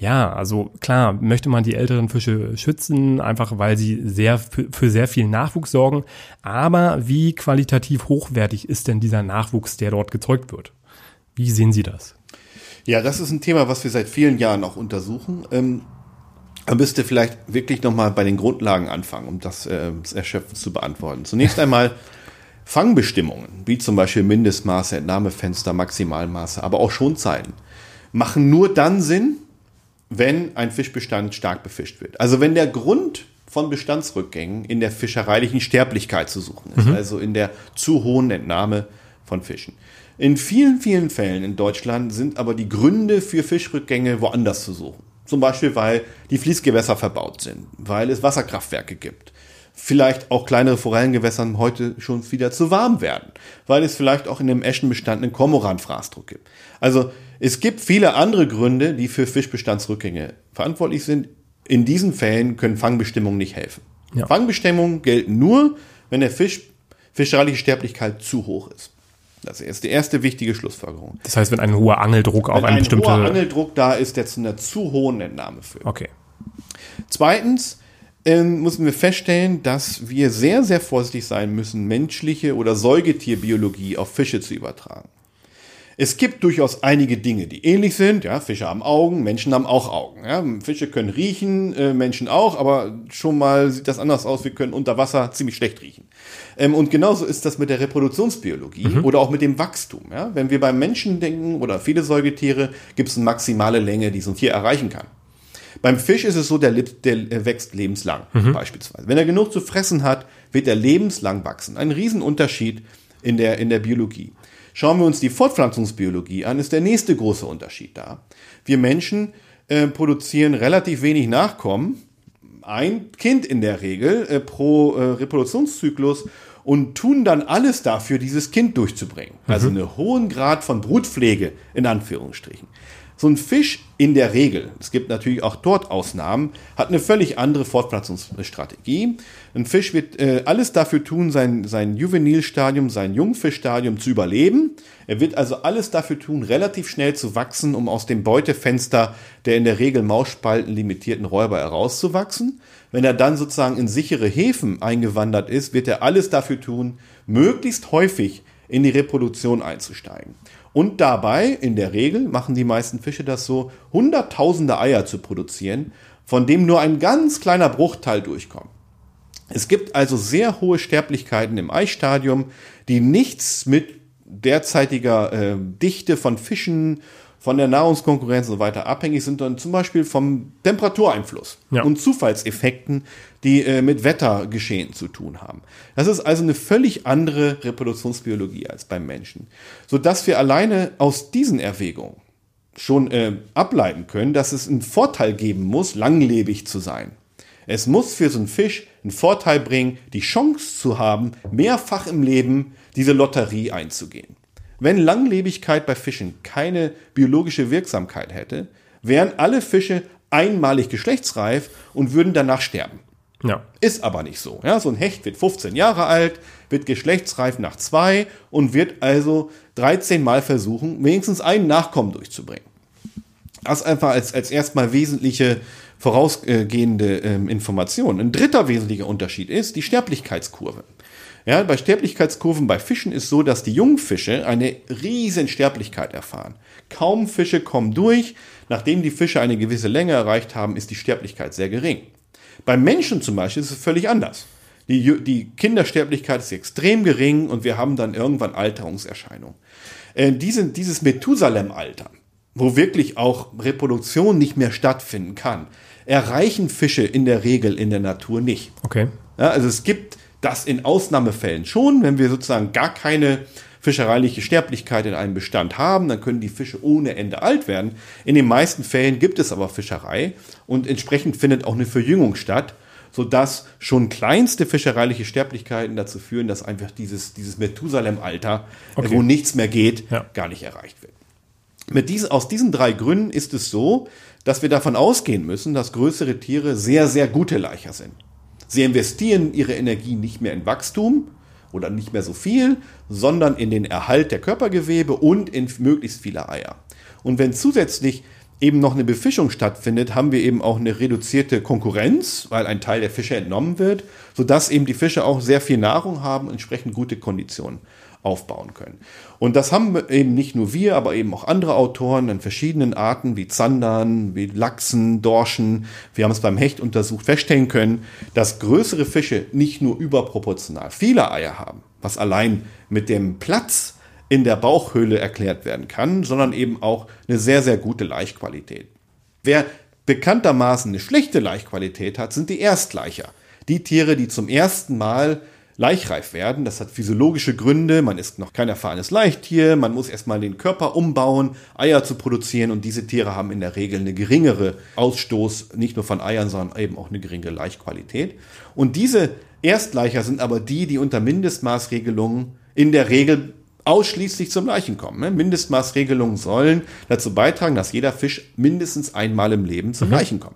ja, also klar, möchte man die älteren Fische schützen, einfach weil sie sehr für sehr viel Nachwuchs sorgen. Aber wie qualitativ hochwertig ist denn dieser Nachwuchs, der dort gezeugt wird? Wie sehen Sie das? Ja, das ist ein Thema, was wir seit vielen Jahren auch untersuchen. Ähm, man müsste vielleicht wirklich nochmal bei den Grundlagen anfangen, um das äh, erschöpfend zu beantworten. Zunächst einmal Fangbestimmungen, wie zum Beispiel Mindestmaße, Entnahmefenster, Maximalmaße, aber auch Schonzeiten, machen nur dann Sinn, wenn ein Fischbestand stark befischt wird. Also wenn der Grund von Bestandsrückgängen in der fischereilichen Sterblichkeit zu suchen ist, mhm. also in der zu hohen Entnahme von Fischen. In vielen, vielen Fällen in Deutschland sind aber die Gründe für Fischrückgänge woanders zu suchen. Zum Beispiel, weil die Fließgewässer verbaut sind, weil es Wasserkraftwerke gibt, vielleicht auch kleinere Forellengewässern heute schon wieder zu warm werden, weil es vielleicht auch in dem Eschenbestand einen Kormoranfraßdruck gibt. Also es gibt viele andere Gründe, die für Fischbestandsrückgänge verantwortlich sind. In diesen Fällen können Fangbestimmungen nicht helfen. Ja. Fangbestimmungen gelten nur, wenn der Fisch, fischereiliche Sterblichkeit zu hoch ist. Das ist die erste wichtige Schlussfolgerung. Das heißt, wenn ein hoher Angeldruck auf eine bestimmte... Wenn ein hoher Angeldruck da ist, der zu einer zu hohen Entnahme führt. Okay. Zweitens, ähm, müssen wir feststellen, dass wir sehr, sehr vorsichtig sein müssen, menschliche oder Säugetierbiologie auf Fische zu übertragen. Es gibt durchaus einige Dinge, die ähnlich sind. Ja, Fische haben Augen, Menschen haben auch Augen. Ja, Fische können riechen, äh, Menschen auch, aber schon mal sieht das anders aus. Wir können unter Wasser ziemlich schlecht riechen. Ähm, und genauso ist das mit der Reproduktionsbiologie mhm. oder auch mit dem Wachstum. Ja? Wenn wir beim Menschen denken oder viele Säugetiere, gibt es eine maximale Länge, die so ein Tier erreichen kann. Beim Fisch ist es so, der, der wächst lebenslang mhm. beispielsweise. Wenn er genug zu fressen hat, wird er lebenslang wachsen. Ein Riesenunterschied in der, in der Biologie. Schauen wir uns die Fortpflanzungsbiologie an, ist der nächste große Unterschied da. Wir Menschen äh, produzieren relativ wenig Nachkommen, ein Kind in der Regel äh, pro äh, Reproduktionszyklus und tun dann alles dafür, dieses Kind durchzubringen. Also mhm. einen hohen Grad von Brutpflege in Anführungsstrichen. So ein Fisch in der Regel, es gibt natürlich auch dort Ausnahmen, hat eine völlig andere Fortpflanzungsstrategie. Ein Fisch wird äh, alles dafür tun, sein, sein Juvenilstadium, sein Jungfischstadium zu überleben. Er wird also alles dafür tun, relativ schnell zu wachsen, um aus dem Beutefenster der in der Regel Mausspalten limitierten Räuber herauszuwachsen. Wenn er dann sozusagen in sichere Häfen eingewandert ist, wird er alles dafür tun, möglichst häufig in die Reproduktion einzusteigen. Und dabei, in der Regel, machen die meisten Fische das so, hunderttausende Eier zu produzieren, von dem nur ein ganz kleiner Bruchteil durchkommt. Es gibt also sehr hohe Sterblichkeiten im Eistadium, die nichts mit derzeitiger äh, Dichte von Fischen, von der Nahrungskonkurrenz und so weiter abhängig sind, dann zum Beispiel vom Temperatureinfluss ja. und Zufallseffekten, die äh, mit Wettergeschehen zu tun haben. Das ist also eine völlig andere Reproduktionsbiologie als beim Menschen, so dass wir alleine aus diesen Erwägungen schon äh, ableiten können, dass es einen Vorteil geben muss, langlebig zu sein. Es muss für so einen Fisch einen Vorteil bringen, die Chance zu haben, mehrfach im Leben diese Lotterie einzugehen. Wenn Langlebigkeit bei Fischen keine biologische Wirksamkeit hätte, wären alle Fische einmalig geschlechtsreif und würden danach sterben. Ja. Ist aber nicht so. Ja, so ein Hecht wird 15 Jahre alt, wird geschlechtsreif nach zwei und wird also 13 Mal versuchen, wenigstens einen Nachkommen durchzubringen. Das einfach als, als erstmal wesentliche vorausgehende ähm, Information. Ein dritter wesentlicher Unterschied ist die Sterblichkeitskurve. Ja, bei Sterblichkeitskurven bei Fischen ist so, dass die Jungfische eine riesen Sterblichkeit erfahren. Kaum Fische kommen durch. Nachdem die Fische eine gewisse Länge erreicht haben, ist die Sterblichkeit sehr gering. Beim Menschen zum Beispiel ist es völlig anders. Die, die Kindersterblichkeit ist extrem gering und wir haben dann irgendwann Alterungserscheinungen. Äh, diese, dieses Methusalem-Alter, wo wirklich auch Reproduktion nicht mehr stattfinden kann, erreichen Fische in der Regel in der Natur nicht. Okay. Ja, also es gibt das in Ausnahmefällen schon, wenn wir sozusagen gar keine fischereiliche Sterblichkeit in einem Bestand haben, dann können die Fische ohne Ende alt werden. In den meisten Fällen gibt es aber Fischerei und entsprechend findet auch eine Verjüngung statt, sodass schon kleinste fischereiliche Sterblichkeiten dazu führen, dass einfach dieses, dieses Methusalem-Alter, okay. wo nichts mehr geht, ja. gar nicht erreicht wird. Mit diesen, aus diesen drei Gründen ist es so, dass wir davon ausgehen müssen, dass größere Tiere sehr, sehr gute Leicher sind. Sie investieren ihre Energie nicht mehr in Wachstum, oder nicht mehr so viel, sondern in den Erhalt der Körpergewebe und in möglichst viele Eier. Und wenn zusätzlich eben noch eine Befischung stattfindet, haben wir eben auch eine reduzierte Konkurrenz, weil ein Teil der Fische entnommen wird, sodass eben die Fische auch sehr viel Nahrung haben, entsprechend gute Konditionen aufbauen können. Und das haben eben nicht nur wir, aber eben auch andere Autoren in verschiedenen Arten wie Zandern, wie Lachsen, Dorschen. Wir haben es beim Hecht untersucht, feststellen können, dass größere Fische nicht nur überproportional viele Eier haben, was allein mit dem Platz in der Bauchhöhle erklärt werden kann, sondern eben auch eine sehr, sehr gute Laichqualität. Wer bekanntermaßen eine schlechte Laichqualität hat, sind die Erstleicher. Die Tiere, die zum ersten Mal laichreif werden. Das hat physiologische Gründe. Man ist noch kein erfahrenes Leichttier. Man muss erstmal den Körper umbauen, Eier zu produzieren. Und diese Tiere haben in der Regel eine geringere Ausstoß, nicht nur von Eiern, sondern eben auch eine geringere Laichqualität. Und diese Erstleicher sind aber die, die unter Mindestmaßregelungen in der Regel ausschließlich zum Leichen kommen. Ne? Mindestmaßregelungen sollen dazu beitragen, dass jeder Fisch mindestens einmal im Leben zum mhm. Leichen kommt.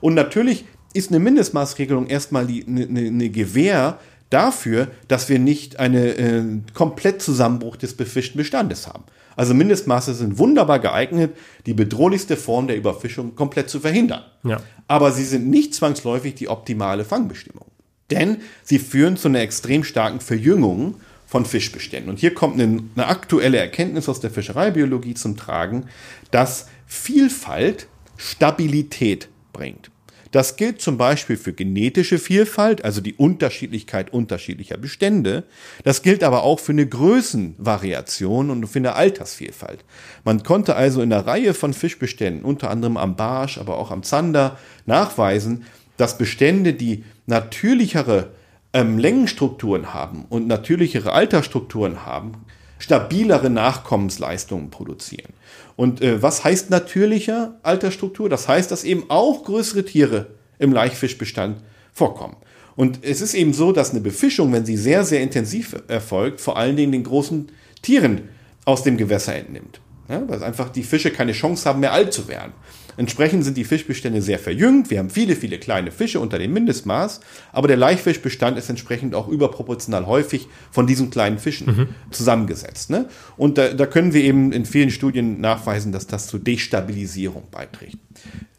Und natürlich ist eine Mindestmaßregelung erstmal die, eine, eine Gewähr dafür, dass wir nicht einen äh, Komplettzusammenbruch des befischten Bestandes haben. Also Mindestmaße sind wunderbar geeignet, die bedrohlichste Form der Überfischung komplett zu verhindern. Ja. Aber sie sind nicht zwangsläufig die optimale Fangbestimmung. Denn sie führen zu einer extrem starken Verjüngung von Fischbeständen. Und hier kommt eine, eine aktuelle Erkenntnis aus der Fischereibiologie zum Tragen, dass Vielfalt Stabilität bringt. Das gilt zum Beispiel für genetische Vielfalt, also die Unterschiedlichkeit unterschiedlicher Bestände. Das gilt aber auch für eine Größenvariation und für eine Altersvielfalt. Man konnte also in einer Reihe von Fischbeständen, unter anderem am Barsch, aber auch am Zander, nachweisen, dass Bestände, die natürlichere ähm, Längenstrukturen haben und natürlichere Altersstrukturen haben, stabilere Nachkommensleistungen produzieren. Und äh, was heißt natürlicher Altersstruktur? Das heißt, dass eben auch größere Tiere im Laichfischbestand vorkommen. Und es ist eben so, dass eine Befischung, wenn sie sehr, sehr intensiv erfolgt, vor allen Dingen den großen Tieren aus dem Gewässer entnimmt. Ja, weil einfach die Fische keine Chance haben, mehr alt zu werden. Entsprechend sind die Fischbestände sehr verjüngt. Wir haben viele, viele kleine Fische unter dem Mindestmaß, aber der Laichfischbestand ist entsprechend auch überproportional häufig von diesen kleinen Fischen mhm. zusammengesetzt. Ne? Und da, da können wir eben in vielen Studien nachweisen, dass das zur Destabilisierung beiträgt.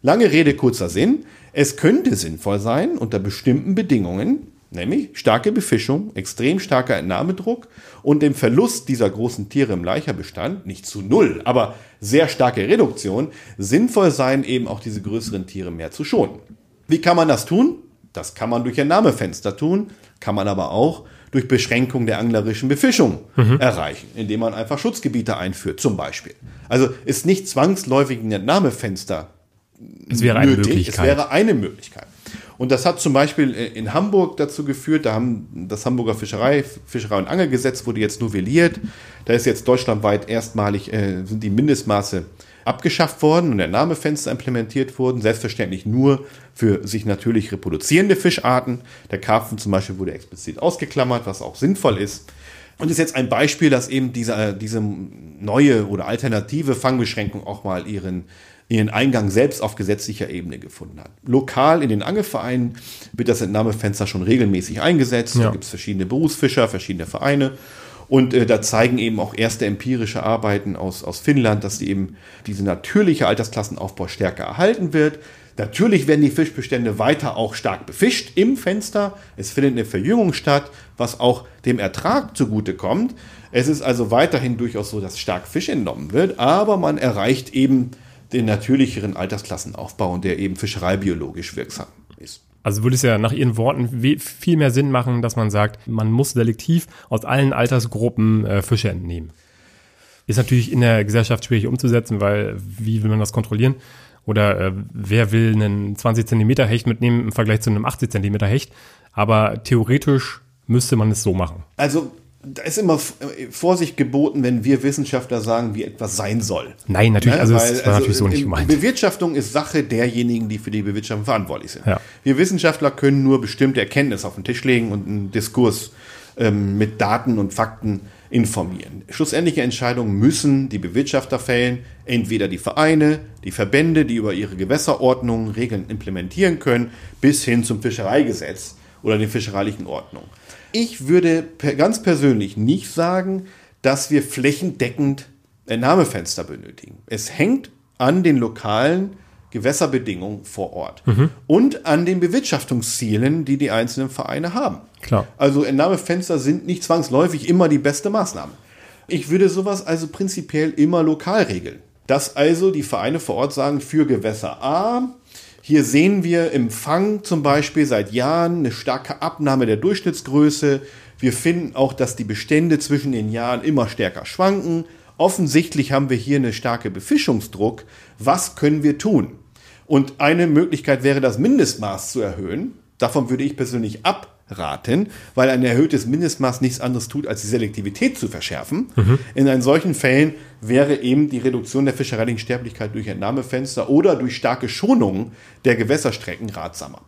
Lange Rede, kurzer Sinn. Es könnte sinnvoll sein, unter bestimmten Bedingungen, Nämlich starke Befischung, extrem starker Entnahmedruck und dem Verlust dieser großen Tiere im Leicherbestand, nicht zu null, aber sehr starke Reduktion, sinnvoll sein, eben auch diese größeren Tiere mehr zu schonen. Wie kann man das tun? Das kann man durch Entnahmefenster tun, kann man aber auch durch Beschränkung der anglerischen Befischung mhm. erreichen, indem man einfach Schutzgebiete einführt, zum Beispiel. Also ist nicht zwangsläufig ein Entnahmefenster es wäre nötig, eine Möglichkeit. es wäre eine Möglichkeit. Und das hat zum Beispiel äh, in Hamburg dazu geführt, da haben das Hamburger Fischerei, Fischerei und Angelgesetz wurde jetzt novelliert. Da ist jetzt deutschlandweit erstmalig, äh, sind die Mindestmaße abgeschafft worden und der Namefenster implementiert worden. Selbstverständlich nur für sich natürlich reproduzierende Fischarten. Der Karpfen zum Beispiel wurde explizit ausgeklammert, was auch sinnvoll ist. Und ist jetzt ein Beispiel, dass eben diese, diese neue oder alternative Fangbeschränkung auch mal ihren ihren Eingang selbst auf gesetzlicher Ebene gefunden hat. Lokal in den Angelvereinen wird das Entnahmefenster schon regelmäßig eingesetzt. Ja. Da gibt es verschiedene Berufsfischer, verschiedene Vereine. Und äh, da zeigen eben auch erste empirische Arbeiten aus, aus Finnland, dass die eben diese natürliche Altersklassenaufbau stärker erhalten wird. Natürlich werden die Fischbestände weiter auch stark befischt im Fenster. Es findet eine Verjüngung statt, was auch dem Ertrag zugutekommt. Es ist also weiterhin durchaus so, dass stark Fisch entnommen wird, aber man erreicht eben den natürlicheren Altersklassenaufbau und der eben fischereibiologisch wirksam ist. Also würde es ja nach Ihren Worten viel mehr Sinn machen, dass man sagt, man muss selektiv aus allen Altersgruppen äh, Fische entnehmen. Ist natürlich in der Gesellschaft schwierig umzusetzen, weil wie will man das kontrollieren? Oder äh, wer will einen 20 Zentimeter Hecht mitnehmen im Vergleich zu einem 80 Zentimeter Hecht? Aber theoretisch müsste man es so machen. Also da ist immer Vorsicht geboten, wenn wir Wissenschaftler sagen, wie etwas sein soll. Nein, natürlich, ne? also Weil, das war also natürlich so nicht gemeint. Bewirtschaftung ist Sache derjenigen, die für die Bewirtschaftung verantwortlich sind. Ja. Wir Wissenschaftler können nur bestimmte Erkenntnisse auf den Tisch legen und einen Diskurs ähm, mit Daten und Fakten informieren. Schlussendliche Entscheidungen müssen die Bewirtschafter fällen, entweder die Vereine, die Verbände, die über ihre Gewässerordnungen Regeln implementieren können, bis hin zum Fischereigesetz oder den fischereilichen Ordnungen. Ich würde ganz persönlich nicht sagen, dass wir flächendeckend Entnahmefenster benötigen. Es hängt an den lokalen Gewässerbedingungen vor Ort mhm. und an den Bewirtschaftungszielen, die die einzelnen Vereine haben. Klar. Also Entnahmefenster sind nicht zwangsläufig immer die beste Maßnahme. Ich würde sowas also prinzipiell immer lokal regeln. Dass also die Vereine vor Ort sagen, für Gewässer A hier sehen wir im Fang zum Beispiel seit Jahren eine starke Abnahme der Durchschnittsgröße. Wir finden auch, dass die Bestände zwischen den Jahren immer stärker schwanken. Offensichtlich haben wir hier eine starke Befischungsdruck. Was können wir tun? Und eine Möglichkeit wäre, das Mindestmaß zu erhöhen. Davon würde ich persönlich ab raten, weil ein erhöhtes Mindestmaß nichts anderes tut, als die Selektivität zu verschärfen. Mhm. In solchen Fällen wäre eben die Reduktion der fischereilichen Sterblichkeit durch Entnahmefenster oder durch starke Schonungen der Gewässerstrecken ratsamer.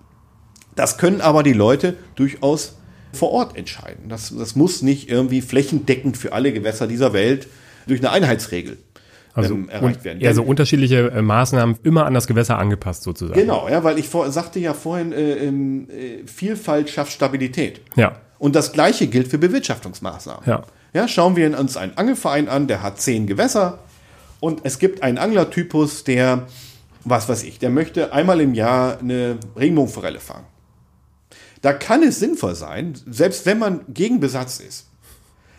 Das können aber die Leute durchaus vor Ort entscheiden. Das, das muss nicht irgendwie flächendeckend für alle Gewässer dieser Welt durch eine Einheitsregel also, ähm, erreicht werden. Ja, so unterschiedliche äh, Maßnahmen immer an das Gewässer angepasst sozusagen. Genau, ja, weil ich vor, sagte ja vorhin, äh, äh, Vielfalt schafft Stabilität. Ja. Und das Gleiche gilt für Bewirtschaftungsmaßnahmen. Ja. Ja, schauen wir uns einen Angelverein an, der hat zehn Gewässer und es gibt einen Anglertypus, der, was weiß ich, der möchte einmal im Jahr eine Regenbogenforelle fangen. Da kann es sinnvoll sein, selbst wenn man gegen Besatz ist,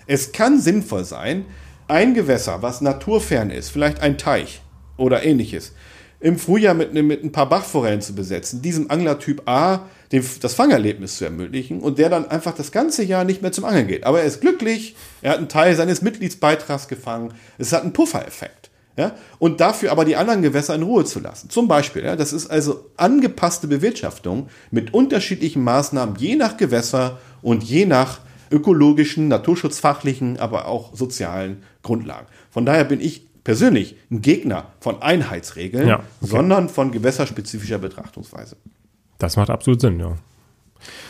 es kann sinnvoll sein, ein Gewässer, was naturfern ist, vielleicht ein Teich oder ähnliches, im Frühjahr mit, mit ein paar Bachforellen zu besetzen, diesem Anglertyp A dem, das Fangerlebnis zu ermöglichen und der dann einfach das ganze Jahr nicht mehr zum Angeln geht. Aber er ist glücklich, er hat einen Teil seines Mitgliedsbeitrags gefangen, es hat einen Puffereffekt. Ja? Und dafür aber die anderen Gewässer in Ruhe zu lassen. Zum Beispiel, ja, das ist also angepasste Bewirtschaftung mit unterschiedlichen Maßnahmen, je nach Gewässer und je nach ökologischen, naturschutzfachlichen, aber auch sozialen Grundlagen. Von daher bin ich persönlich ein Gegner von Einheitsregeln, ja, okay. sondern von gewässerspezifischer Betrachtungsweise. Das macht absolut Sinn, ja.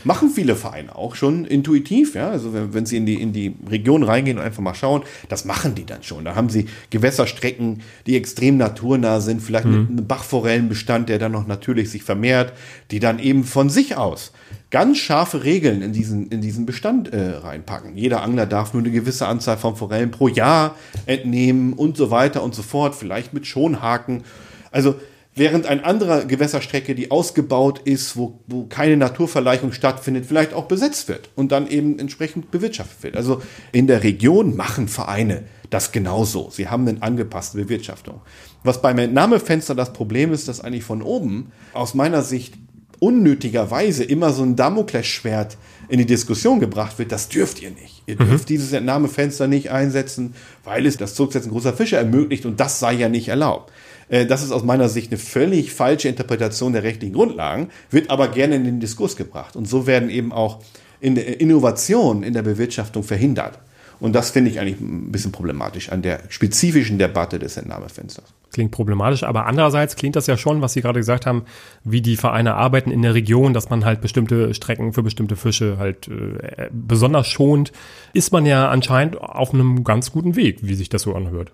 Machen viele Vereine auch schon intuitiv, ja. Also wenn, wenn, sie in die, in die Region reingehen und einfach mal schauen, das machen die dann schon. Da haben sie Gewässerstrecken, die extrem naturnah sind, vielleicht mhm. mit einem Bachforellenbestand, der dann noch natürlich sich vermehrt, die dann eben von sich aus ganz scharfe Regeln in diesen, in diesen Bestand äh, reinpacken. Jeder Angler darf nur eine gewisse Anzahl von Forellen pro Jahr entnehmen und so weiter und so fort, vielleicht mit Schonhaken. Also während ein anderer Gewässerstrecke, die ausgebaut ist, wo, wo keine Naturverleichung stattfindet, vielleicht auch besetzt wird und dann eben entsprechend bewirtschaftet wird. Also in der Region machen Vereine das genauso. Sie haben eine angepasste Bewirtschaftung. Was beim Entnahmefenster das Problem ist, dass eigentlich von oben aus meiner Sicht unnötigerweise immer so ein Damoklesschwert in die Diskussion gebracht wird, das dürft ihr nicht. Ihr dürft mhm. dieses Entnahmefenster nicht einsetzen, weil es das Zurücksetzen großer Fische ermöglicht und das sei ja nicht erlaubt. Äh, das ist aus meiner Sicht eine völlig falsche Interpretation der rechtlichen Grundlagen, wird aber gerne in den Diskurs gebracht. Und so werden eben auch in der Innovation in der Bewirtschaftung verhindert. Und das finde ich eigentlich ein bisschen problematisch an der spezifischen Debatte des Entnahmefensters. Klingt problematisch, aber andererseits klingt das ja schon, was Sie gerade gesagt haben, wie die Vereine arbeiten in der Region, dass man halt bestimmte Strecken für bestimmte Fische halt äh, besonders schont, ist man ja anscheinend auf einem ganz guten Weg, wie sich das so anhört.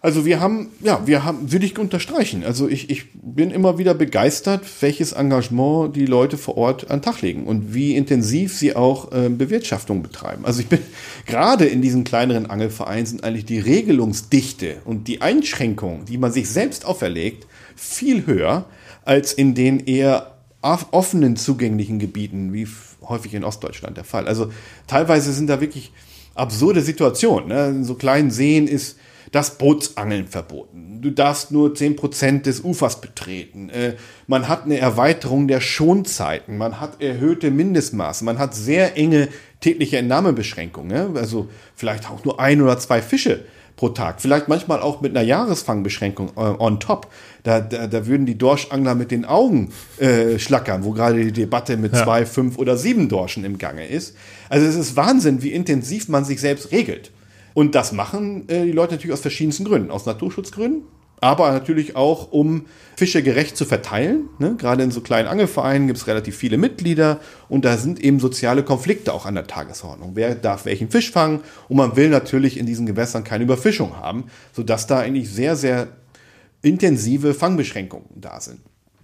Also wir haben, ja, wir haben, würde ich unterstreichen. Also ich, ich bin immer wieder begeistert, welches Engagement die Leute vor Ort an den Tag legen und wie intensiv sie auch äh, Bewirtschaftung betreiben. Also ich bin gerade in diesen kleineren Angelvereinen sind eigentlich die Regelungsdichte und die Einschränkungen, die man sich selbst auferlegt, viel höher als in den eher offenen zugänglichen Gebieten, wie häufig in Ostdeutschland der Fall. Also teilweise sind da wirklich absurde Situationen. Ne? In so kleinen Seen ist das Bootsangeln verboten. Du darfst nur zehn Prozent des Ufers betreten. Äh, man hat eine Erweiterung der Schonzeiten. Man hat erhöhte Mindestmaße. Man hat sehr enge tägliche Entnahmebeschränkungen. Also vielleicht auch nur ein oder zwei Fische pro Tag. Vielleicht manchmal auch mit einer Jahresfangbeschränkung äh, on top. Da, da, da würden die Dorschangler mit den Augen äh, schlackern, wo gerade die Debatte mit ja. zwei, fünf oder sieben Dorschen im Gange ist. Also es ist Wahnsinn, wie intensiv man sich selbst regelt. Und das machen äh, die Leute natürlich aus verschiedensten Gründen. Aus Naturschutzgründen, aber natürlich auch, um Fische gerecht zu verteilen. Ne? Gerade in so kleinen Angelvereinen gibt es relativ viele Mitglieder und da sind eben soziale Konflikte auch an der Tagesordnung. Wer darf welchen Fisch fangen? Und man will natürlich in diesen Gewässern keine Überfischung haben, sodass da eigentlich sehr, sehr intensive Fangbeschränkungen da sind.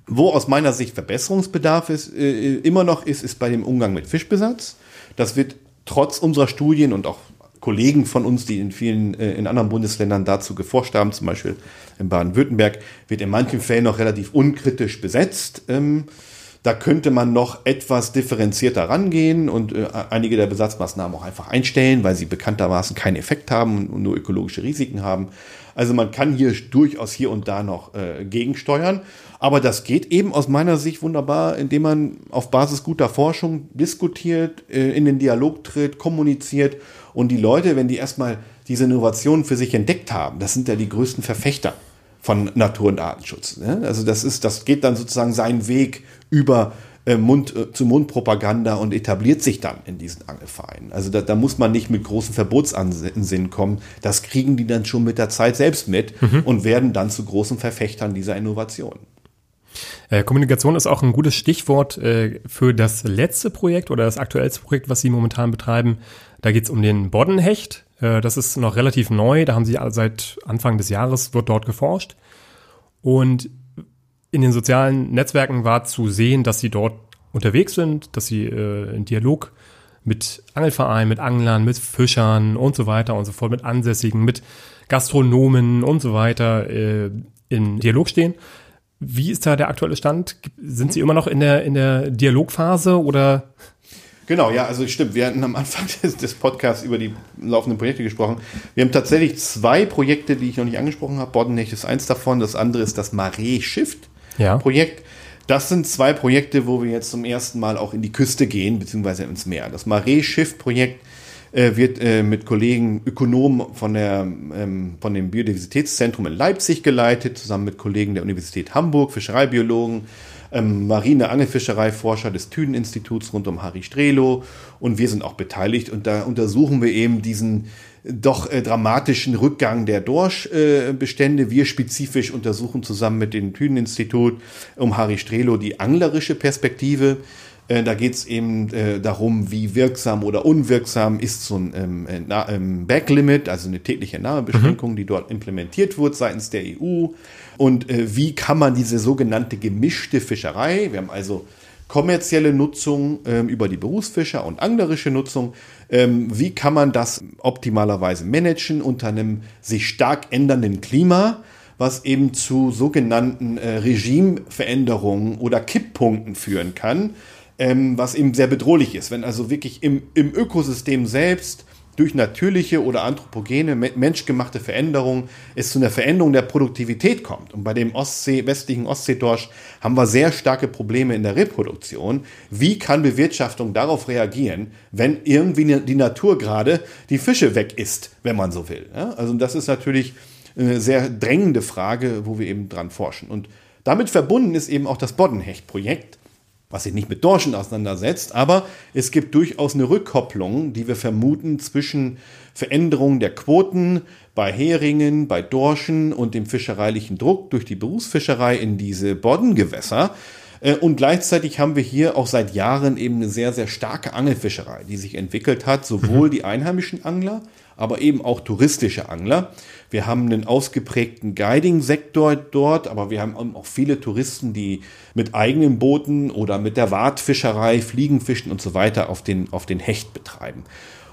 Wo aus meiner Sicht Verbesserungsbedarf ist, äh, immer noch ist, ist bei dem Umgang mit Fischbesatz. Das wird trotz unserer Studien und auch Kollegen von uns, die in vielen, äh, in anderen Bundesländern dazu geforscht haben, zum Beispiel in Baden-Württemberg, wird in manchen Fällen noch relativ unkritisch besetzt. Ähm, da könnte man noch etwas differenzierter rangehen und äh, einige der Besatzmaßnahmen auch einfach einstellen, weil sie bekanntermaßen keinen Effekt haben und nur ökologische Risiken haben. Also man kann hier durchaus hier und da noch äh, gegensteuern. Aber das geht eben aus meiner Sicht wunderbar, indem man auf Basis guter Forschung diskutiert, äh, in den Dialog tritt, kommuniziert und die Leute, wenn die erstmal diese Innovationen für sich entdeckt haben, das sind ja die größten Verfechter von Natur- und Artenschutz. Ne? Also das ist, das geht dann sozusagen seinen Weg über äh, Mund äh, zu Mundpropaganda und etabliert sich dann in diesen Angelvereinen. Also da, da muss man nicht mit großen Verbotsansinnen kommen. Das kriegen die dann schon mit der Zeit selbst mit mhm. und werden dann zu großen Verfechtern dieser Innovationen. Äh, Kommunikation ist auch ein gutes Stichwort äh, für das letzte Projekt oder das aktuellste Projekt, was Sie momentan betreiben. Da geht es um den Boddenhecht. Äh, das ist noch relativ neu. Da haben Sie seit Anfang des Jahres wird dort geforscht. Und in den sozialen Netzwerken war zu sehen, dass Sie dort unterwegs sind, dass Sie in Dialog mit Angelvereinen, mit Anglern, mit Fischern und so weiter und so fort, mit Ansässigen, mit Gastronomen und so weiter in Dialog stehen. Wie ist da der aktuelle Stand? Sind Sie immer noch in der, in der Dialogphase oder? Genau, ja, also stimmt. Wir hatten am Anfang des, des, Podcasts über die laufenden Projekte gesprochen. Wir haben tatsächlich zwei Projekte, die ich noch nicht angesprochen habe. Boddenhecht ist eins davon. Das andere ist das Maree Shift Projekt. Ja. Das sind zwei Projekte, wo wir jetzt zum ersten Mal auch in die Küste gehen, beziehungsweise ins Meer. Das Maree Shift Projekt äh, wird äh, mit Kollegen Ökonomen von, der, ähm, von dem Biodiversitätszentrum in Leipzig geleitet, zusammen mit Kollegen der Universität Hamburg, Fischereibiologen, ähm, Marine Angelfischereiforscher des Thünen-Instituts rund um Harry Strelo und wir sind auch beteiligt und da untersuchen wir eben diesen doch äh, dramatischen Rückgang der Dorschbestände. Äh, wir spezifisch untersuchen zusammen mit dem Thünen-Institut um Harry Strelo die anglerische Perspektive. Äh, da geht es eben äh, darum, wie wirksam oder unwirksam ist so ein ähm, äh, ähm, Backlimit, also eine tägliche Entnahmebeschränkung, mhm. die dort implementiert wird seitens der EU. Und äh, wie kann man diese sogenannte gemischte Fischerei, wir haben also kommerzielle Nutzung ähm, über die Berufsfischer und anglerische Nutzung, ähm, wie kann man das optimalerweise managen unter einem sich stark ändernden Klima? was eben zu sogenannten äh, Regimeveränderungen oder Kipppunkten führen kann, ähm, was eben sehr bedrohlich ist. Wenn also wirklich im, im Ökosystem selbst durch natürliche oder anthropogene, menschgemachte Veränderungen es zu einer Veränderung der Produktivität kommt. Und bei dem Ostsee, westlichen Ostseedorsch haben wir sehr starke Probleme in der Reproduktion. Wie kann Bewirtschaftung darauf reagieren, wenn irgendwie die Natur gerade die Fische weg isst, wenn man so will? Ja? Also das ist natürlich eine sehr drängende Frage, wo wir eben dran forschen. Und damit verbunden ist eben auch das Boddenhecht-Projekt, was sich nicht mit Dorschen auseinandersetzt, aber es gibt durchaus eine Rückkopplung, die wir vermuten zwischen Veränderungen der Quoten bei Heringen, bei Dorschen und dem fischereilichen Druck durch die Berufsfischerei in diese Boddengewässer. Äh, und gleichzeitig haben wir hier auch seit Jahren eben eine sehr, sehr starke Angelfischerei, die sich entwickelt hat, sowohl mhm. die einheimischen Angler aber eben auch touristische Angler. Wir haben einen ausgeprägten Guiding-Sektor dort, aber wir haben auch viele Touristen, die mit eigenen Booten oder mit der Wartfischerei, Fliegenfischen und so weiter auf den, auf den Hecht betreiben.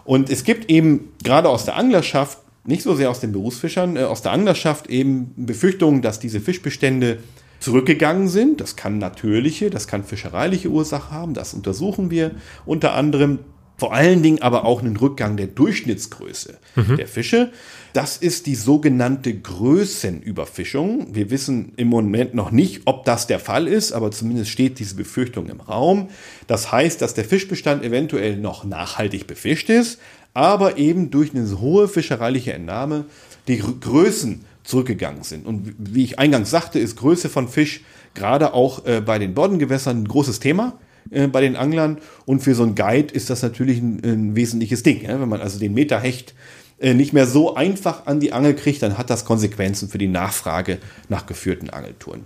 Und es gibt eben gerade aus der Anglerschaft, nicht so sehr aus den Berufsfischern, äh, aus der Anglerschaft eben Befürchtungen, dass diese Fischbestände zurückgegangen sind. Das kann natürliche, das kann fischereiliche Ursache haben. Das untersuchen wir unter anderem. Vor allen Dingen aber auch einen Rückgang der Durchschnittsgröße mhm. der Fische. Das ist die sogenannte Größenüberfischung. Wir wissen im Moment noch nicht, ob das der Fall ist, aber zumindest steht diese Befürchtung im Raum. Das heißt, dass der Fischbestand eventuell noch nachhaltig befischt ist, aber eben durch eine hohe fischereiliche Entnahme die Größen zurückgegangen sind. Und wie ich eingangs sagte, ist Größe von Fisch gerade auch äh, bei den Boddengewässern ein großes Thema äh, bei den Anglern. Und für so einen Guide ist das natürlich ein, ein wesentliches Ding. Ja? Wenn man also den Meterhecht äh, nicht mehr so einfach an die Angel kriegt, dann hat das Konsequenzen für die Nachfrage nach geführten Angeltouren.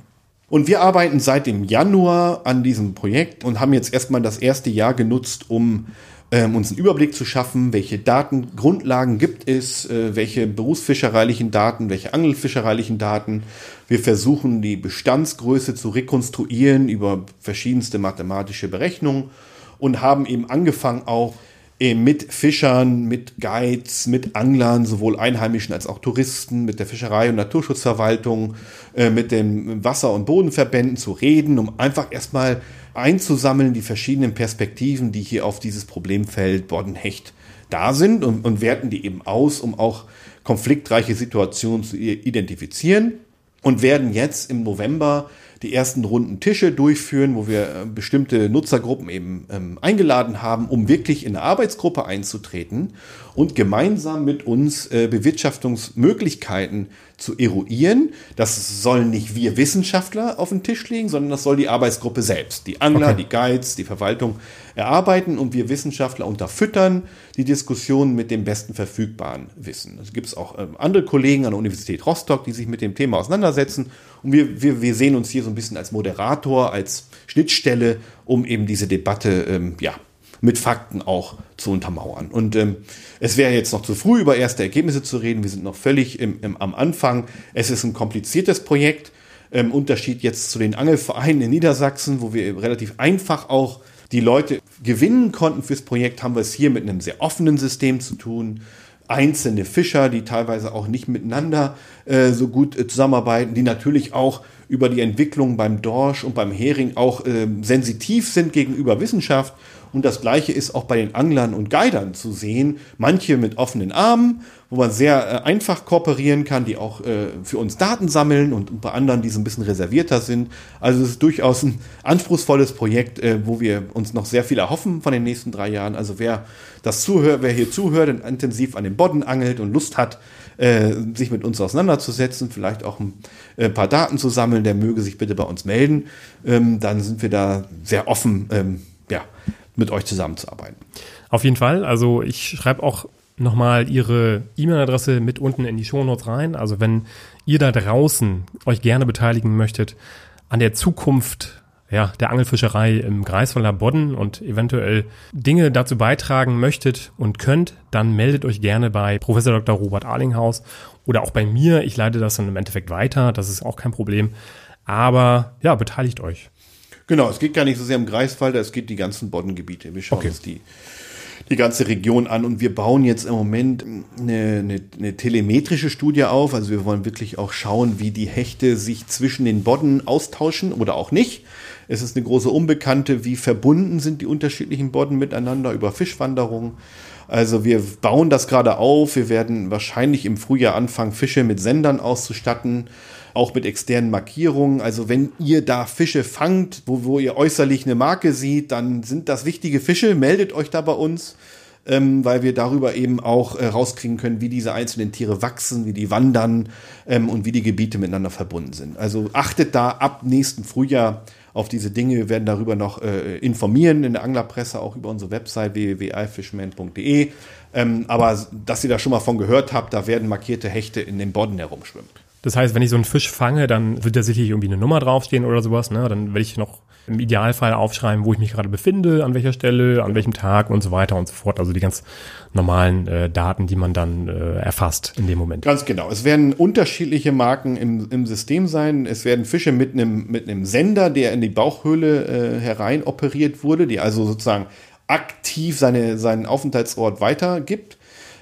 Und wir arbeiten seit dem Januar an diesem Projekt und haben jetzt erstmal das erste Jahr genutzt, um ähm, uns einen Überblick zu schaffen, welche Datengrundlagen gibt es, äh, welche berufsfischereilichen Daten, welche angelfischereilichen Daten. Wir versuchen die Bestandsgröße zu rekonstruieren über verschiedenste mathematische Berechnungen und haben eben angefangen auch äh, mit Fischern, mit Guides, mit Anglern, sowohl Einheimischen als auch Touristen, mit der Fischerei- und Naturschutzverwaltung, äh, mit den Wasser- und Bodenverbänden zu reden, um einfach erstmal einzusammeln, die verschiedenen Perspektiven, die hier auf dieses Problemfeld Boddenhecht da sind und, und werten die eben aus, um auch konfliktreiche Situationen zu identifizieren und werden jetzt im November die ersten runden Tische durchführen, wo wir äh, bestimmte Nutzergruppen eben ähm, eingeladen haben, um wirklich in eine Arbeitsgruppe einzutreten und gemeinsam mit uns äh, Bewirtschaftungsmöglichkeiten zu eruieren. Das sollen nicht wir Wissenschaftler auf den Tisch legen, sondern das soll die Arbeitsgruppe selbst, die Angler, okay. die Guides, die Verwaltung erarbeiten und wir Wissenschaftler unterfüttern die Diskussion mit dem besten verfügbaren Wissen. Es gibt auch ähm, andere Kollegen an der Universität Rostock, die sich mit dem Thema auseinandersetzen und wir, wir, wir sehen uns hier so ein bisschen als Moderator, als Schnittstelle, um eben diese Debatte ähm, ja, mit Fakten auch zu untermauern. Und ähm, es wäre jetzt noch zu früh, über erste Ergebnisse zu reden. Wir sind noch völlig im, im, am Anfang. Es ist ein kompliziertes Projekt. Ähm, Unterschied jetzt zu den Angelvereinen in Niedersachsen, wo wir relativ einfach auch die Leute gewinnen konnten fürs Projekt, haben wir es hier mit einem sehr offenen System zu tun einzelne Fischer, die teilweise auch nicht miteinander äh, so gut äh, zusammenarbeiten, die natürlich auch über die Entwicklung beim Dorsch und beim Hering auch äh, sensitiv sind gegenüber Wissenschaft und das Gleiche ist auch bei den Anglern und Guidern zu sehen. Manche mit offenen Armen, wo man sehr äh, einfach kooperieren kann, die auch äh, für uns Daten sammeln und bei anderen, die so ein bisschen reservierter sind. Also es ist durchaus ein anspruchsvolles Projekt, äh, wo wir uns noch sehr viel erhoffen von den nächsten drei Jahren. Also wer das zuhört, wer hier zuhört und intensiv an den Bodden angelt und Lust hat, äh, sich mit uns auseinanderzusetzen, vielleicht auch ein äh, paar Daten zu sammeln, der möge sich bitte bei uns melden. Ähm, dann sind wir da sehr offen, ähm, ja, mit euch zusammenzuarbeiten. Auf jeden Fall. Also ich schreibe auch nochmal Ihre E-Mail-Adresse mit unten in die Shownotes rein. Also wenn ihr da draußen euch gerne beteiligen möchtet an der Zukunft ja, der Angelfischerei im Greifswalder Bodden und eventuell Dinge dazu beitragen möchtet und könnt, dann meldet euch gerne bei Professor Dr. Robert Arlinghaus oder auch bei mir. Ich leite das dann im Endeffekt weiter. Das ist auch kein Problem. Aber ja, beteiligt euch. Genau, es geht gar nicht so sehr im Greifswalder, es geht die ganzen Boddengebiete. Wir schauen okay. uns die, die ganze Region an und wir bauen jetzt im Moment eine, eine, eine telemetrische Studie auf. Also wir wollen wirklich auch schauen, wie die Hechte sich zwischen den Bodden austauschen oder auch nicht. Es ist eine große Unbekannte, wie verbunden sind die unterschiedlichen Bodden miteinander über Fischwanderungen. Also wir bauen das gerade auf. Wir werden wahrscheinlich im Frühjahr anfangen, Fische mit Sendern auszustatten auch mit externen Markierungen. Also wenn ihr da Fische fangt, wo, wo ihr äußerlich eine Marke seht, dann sind das wichtige Fische. Meldet euch da bei uns. Ähm, weil wir darüber eben auch äh, rauskriegen können, wie diese einzelnen Tiere wachsen, wie die wandern ähm, und wie die Gebiete miteinander verbunden sind. Also achtet da ab nächsten Frühjahr auf diese Dinge. Wir werden darüber noch äh, informieren in der Anglerpresse, auch über unsere Website www.ifishman.de. Ähm, aber dass ihr da schon mal von gehört habt, da werden markierte Hechte in den Bodden herumschwimmen. Das heißt, wenn ich so einen Fisch fange, dann wird da sicherlich irgendwie eine Nummer draufstehen oder sowas. Ne? Dann werde ich noch im Idealfall aufschreiben, wo ich mich gerade befinde, an welcher Stelle, an welchem Tag und so weiter und so fort. Also die ganz normalen äh, Daten, die man dann äh, erfasst in dem Moment. Ganz genau. Es werden unterschiedliche Marken im, im System sein. Es werden Fische mit einem mit einem Sender, der in die Bauchhöhle äh, herein operiert wurde, die also sozusagen aktiv seine, seinen Aufenthaltsort weitergibt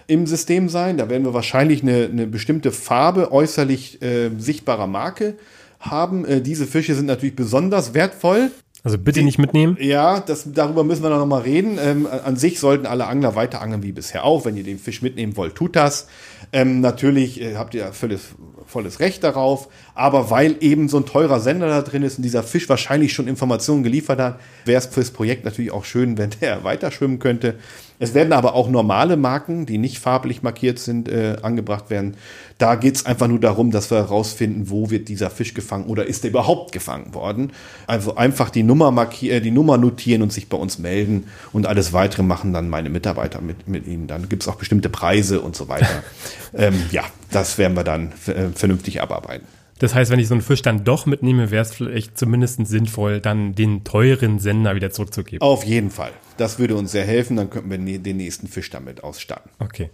im System sein. Da werden wir wahrscheinlich eine, eine bestimmte Farbe äußerlich äh, sichtbarer Marke haben. Äh, diese Fische sind natürlich besonders wertvoll. Also bitte nicht mitnehmen. Ja, das, darüber müssen wir noch mal reden. Ähm, an sich sollten alle Angler weiter angeln wie bisher auch. Wenn ihr den Fisch mitnehmen wollt, tut das. Ähm, natürlich äh, habt ihr volles, volles Recht darauf. Aber weil eben so ein teurer Sender da drin ist und dieser Fisch wahrscheinlich schon Informationen geliefert hat, wäre es fürs Projekt natürlich auch schön, wenn der weiter schwimmen könnte. Es werden aber auch normale Marken, die nicht farblich markiert sind, äh, angebracht werden. Da geht es einfach nur darum, dass wir herausfinden, wo wird dieser Fisch gefangen oder ist er überhaupt gefangen worden. Also einfach die Nummer markieren, äh, die Nummer notieren und sich bei uns melden und alles weitere machen dann meine Mitarbeiter mit, mit ihnen. Dann gibt es auch bestimmte Preise und so weiter. ähm, ja, das werden wir dann äh, vernünftig abarbeiten. Das heißt, wenn ich so einen Fisch dann doch mitnehme, wäre es vielleicht zumindest sinnvoll, dann den teuren Sender wieder zurückzugeben. Auf jeden Fall. Das würde uns sehr helfen, dann könnten wir den nächsten Fisch damit ausstatten. Okay.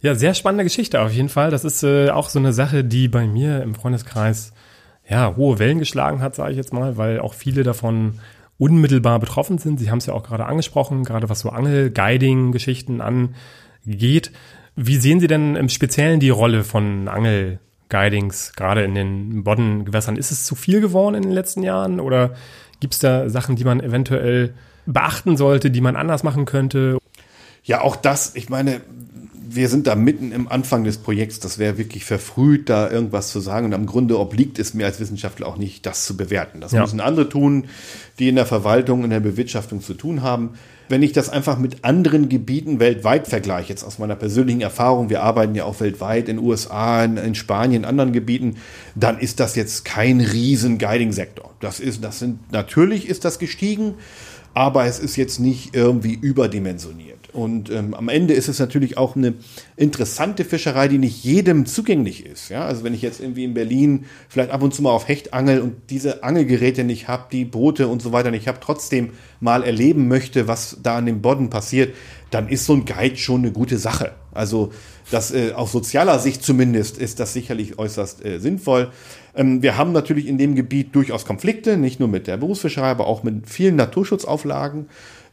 Ja, sehr spannende Geschichte auf jeden Fall. Das ist äh, auch so eine Sache, die bei mir im Freundeskreis ja hohe Wellen geschlagen hat, sage ich jetzt mal, weil auch viele davon unmittelbar betroffen sind. Sie haben es ja auch gerade angesprochen, gerade was so Angel-Guiding-Geschichten angeht. Wie sehen Sie denn im Speziellen die Rolle von Angel Guidings, gerade in den Boddengewässern. Ist es zu viel geworden in den letzten Jahren oder gibt es da Sachen, die man eventuell beachten sollte, die man anders machen könnte? Ja, auch das, ich meine, wir sind da mitten im Anfang des Projekts. Das wäre wirklich verfrüht, da irgendwas zu sagen. Und am Grunde obliegt es mir als Wissenschaftler auch nicht, das zu bewerten. Das ja. müssen andere tun, die in der Verwaltung, in der Bewirtschaftung zu tun haben wenn ich das einfach mit anderen Gebieten weltweit vergleiche, jetzt aus meiner persönlichen Erfahrung, wir arbeiten ja auch weltweit in USA, in, in Spanien, in anderen Gebieten, dann ist das jetzt kein riesen Guiding-Sektor. Das ist, das sind, natürlich ist das gestiegen, aber es ist jetzt nicht irgendwie überdimensioniert. Und ähm, am Ende ist es natürlich auch eine interessante Fischerei, die nicht jedem zugänglich ist. Ja? Also wenn ich jetzt irgendwie in Berlin vielleicht ab und zu mal auf Hecht angel und diese Angelgeräte nicht habe, die Boote und so weiter nicht habe, trotzdem mal erleben möchte, was da an dem Bodden passiert, dann ist so ein Guide schon eine gute Sache. Also das äh, aus sozialer Sicht zumindest ist das sicherlich äußerst äh, sinnvoll. Ähm, wir haben natürlich in dem Gebiet durchaus Konflikte, nicht nur mit der Berufsfischerei, aber auch mit vielen Naturschutzauflagen.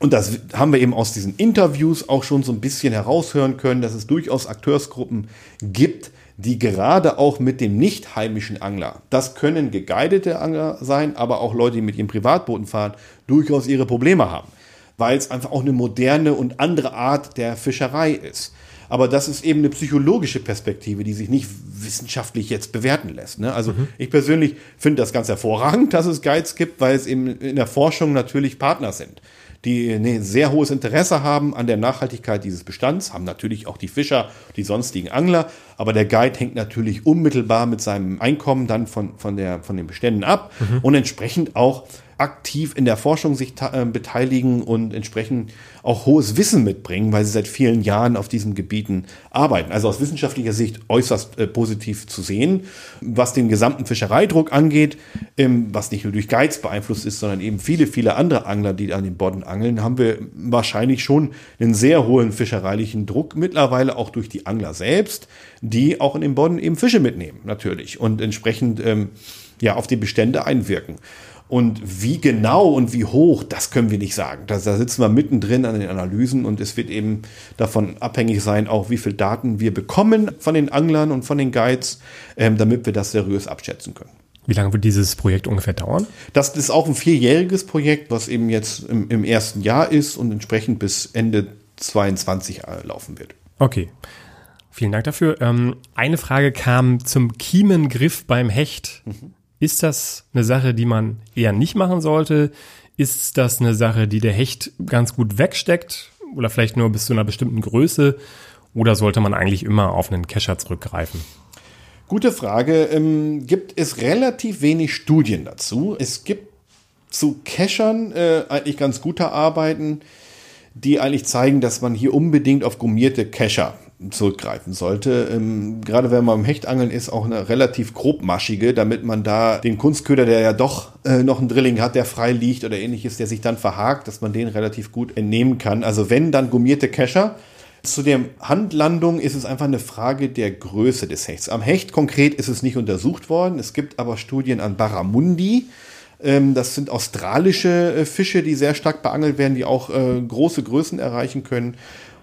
Und das haben wir eben aus diesen Interviews auch schon so ein bisschen heraushören können, dass es durchaus Akteursgruppen gibt, die gerade auch mit dem nicht heimischen Angler, das können geguidete Angler sein, aber auch Leute, die mit ihren Privatbooten fahren, durchaus ihre Probleme haben, weil es einfach auch eine moderne und andere Art der Fischerei ist. Aber das ist eben eine psychologische Perspektive, die sich nicht wissenschaftlich jetzt bewerten lässt. Ne? Also mhm. ich persönlich finde das ganz hervorragend, dass es Guides gibt, weil es eben in der Forschung natürlich Partner sind die ein sehr hohes Interesse haben an der Nachhaltigkeit dieses Bestands, haben natürlich auch die Fischer, die sonstigen Angler, aber der Guide hängt natürlich unmittelbar mit seinem Einkommen dann von, von, der, von den Beständen ab mhm. und entsprechend auch aktiv in der Forschung sich äh, beteiligen und entsprechend auch hohes Wissen mitbringen, weil sie seit vielen Jahren auf diesen Gebieten arbeiten. Also aus wissenschaftlicher Sicht äußerst äh, positiv zu sehen. Was den gesamten Fischereidruck angeht, ähm, was nicht nur durch Geiz beeinflusst ist, sondern eben viele, viele andere Angler, die an den Bodden angeln, haben wir wahrscheinlich schon einen sehr hohen fischereilichen Druck, mittlerweile auch durch die Angler selbst, die auch in den Bodden eben Fische mitnehmen, natürlich, und entsprechend ähm, ja, auf die Bestände einwirken. Und wie genau und wie hoch, das können wir nicht sagen. Da, da sitzen wir mittendrin an den Analysen und es wird eben davon abhängig sein, auch wie viel Daten wir bekommen von den Anglern und von den Guides, ähm, damit wir das seriös abschätzen können. Wie lange wird dieses Projekt ungefähr dauern? Das ist auch ein vierjähriges Projekt, was eben jetzt im, im ersten Jahr ist und entsprechend bis Ende 22 äh, laufen wird. Okay. Vielen Dank dafür. Ähm, eine Frage kam zum Kiemengriff beim Hecht. Mhm. Ist das eine Sache, die man eher nicht machen sollte? Ist das eine Sache, die der Hecht ganz gut wegsteckt oder vielleicht nur bis zu einer bestimmten Größe? Oder sollte man eigentlich immer auf einen Kescher zurückgreifen? Gute Frage. Ähm, gibt es relativ wenig Studien dazu. Es gibt zu Keschern äh, eigentlich ganz gute Arbeiten, die eigentlich zeigen, dass man hier unbedingt auf gummierte Kescher zurückgreifen sollte. Ähm, gerade wenn man im Hechtangeln ist, auch eine relativ grobmaschige, damit man da den Kunstköder, der ja doch äh, noch ein Drilling hat, der frei liegt oder ähnliches, der sich dann verhakt, dass man den relativ gut entnehmen kann. Also wenn, dann gummierte Kescher. Zu der Handlandung ist es einfach eine Frage der Größe des Hechts. Am Hecht konkret ist es nicht untersucht worden. Es gibt aber Studien an Barramundi. Ähm, das sind australische äh, Fische, die sehr stark beangelt werden, die auch äh, große Größen erreichen können.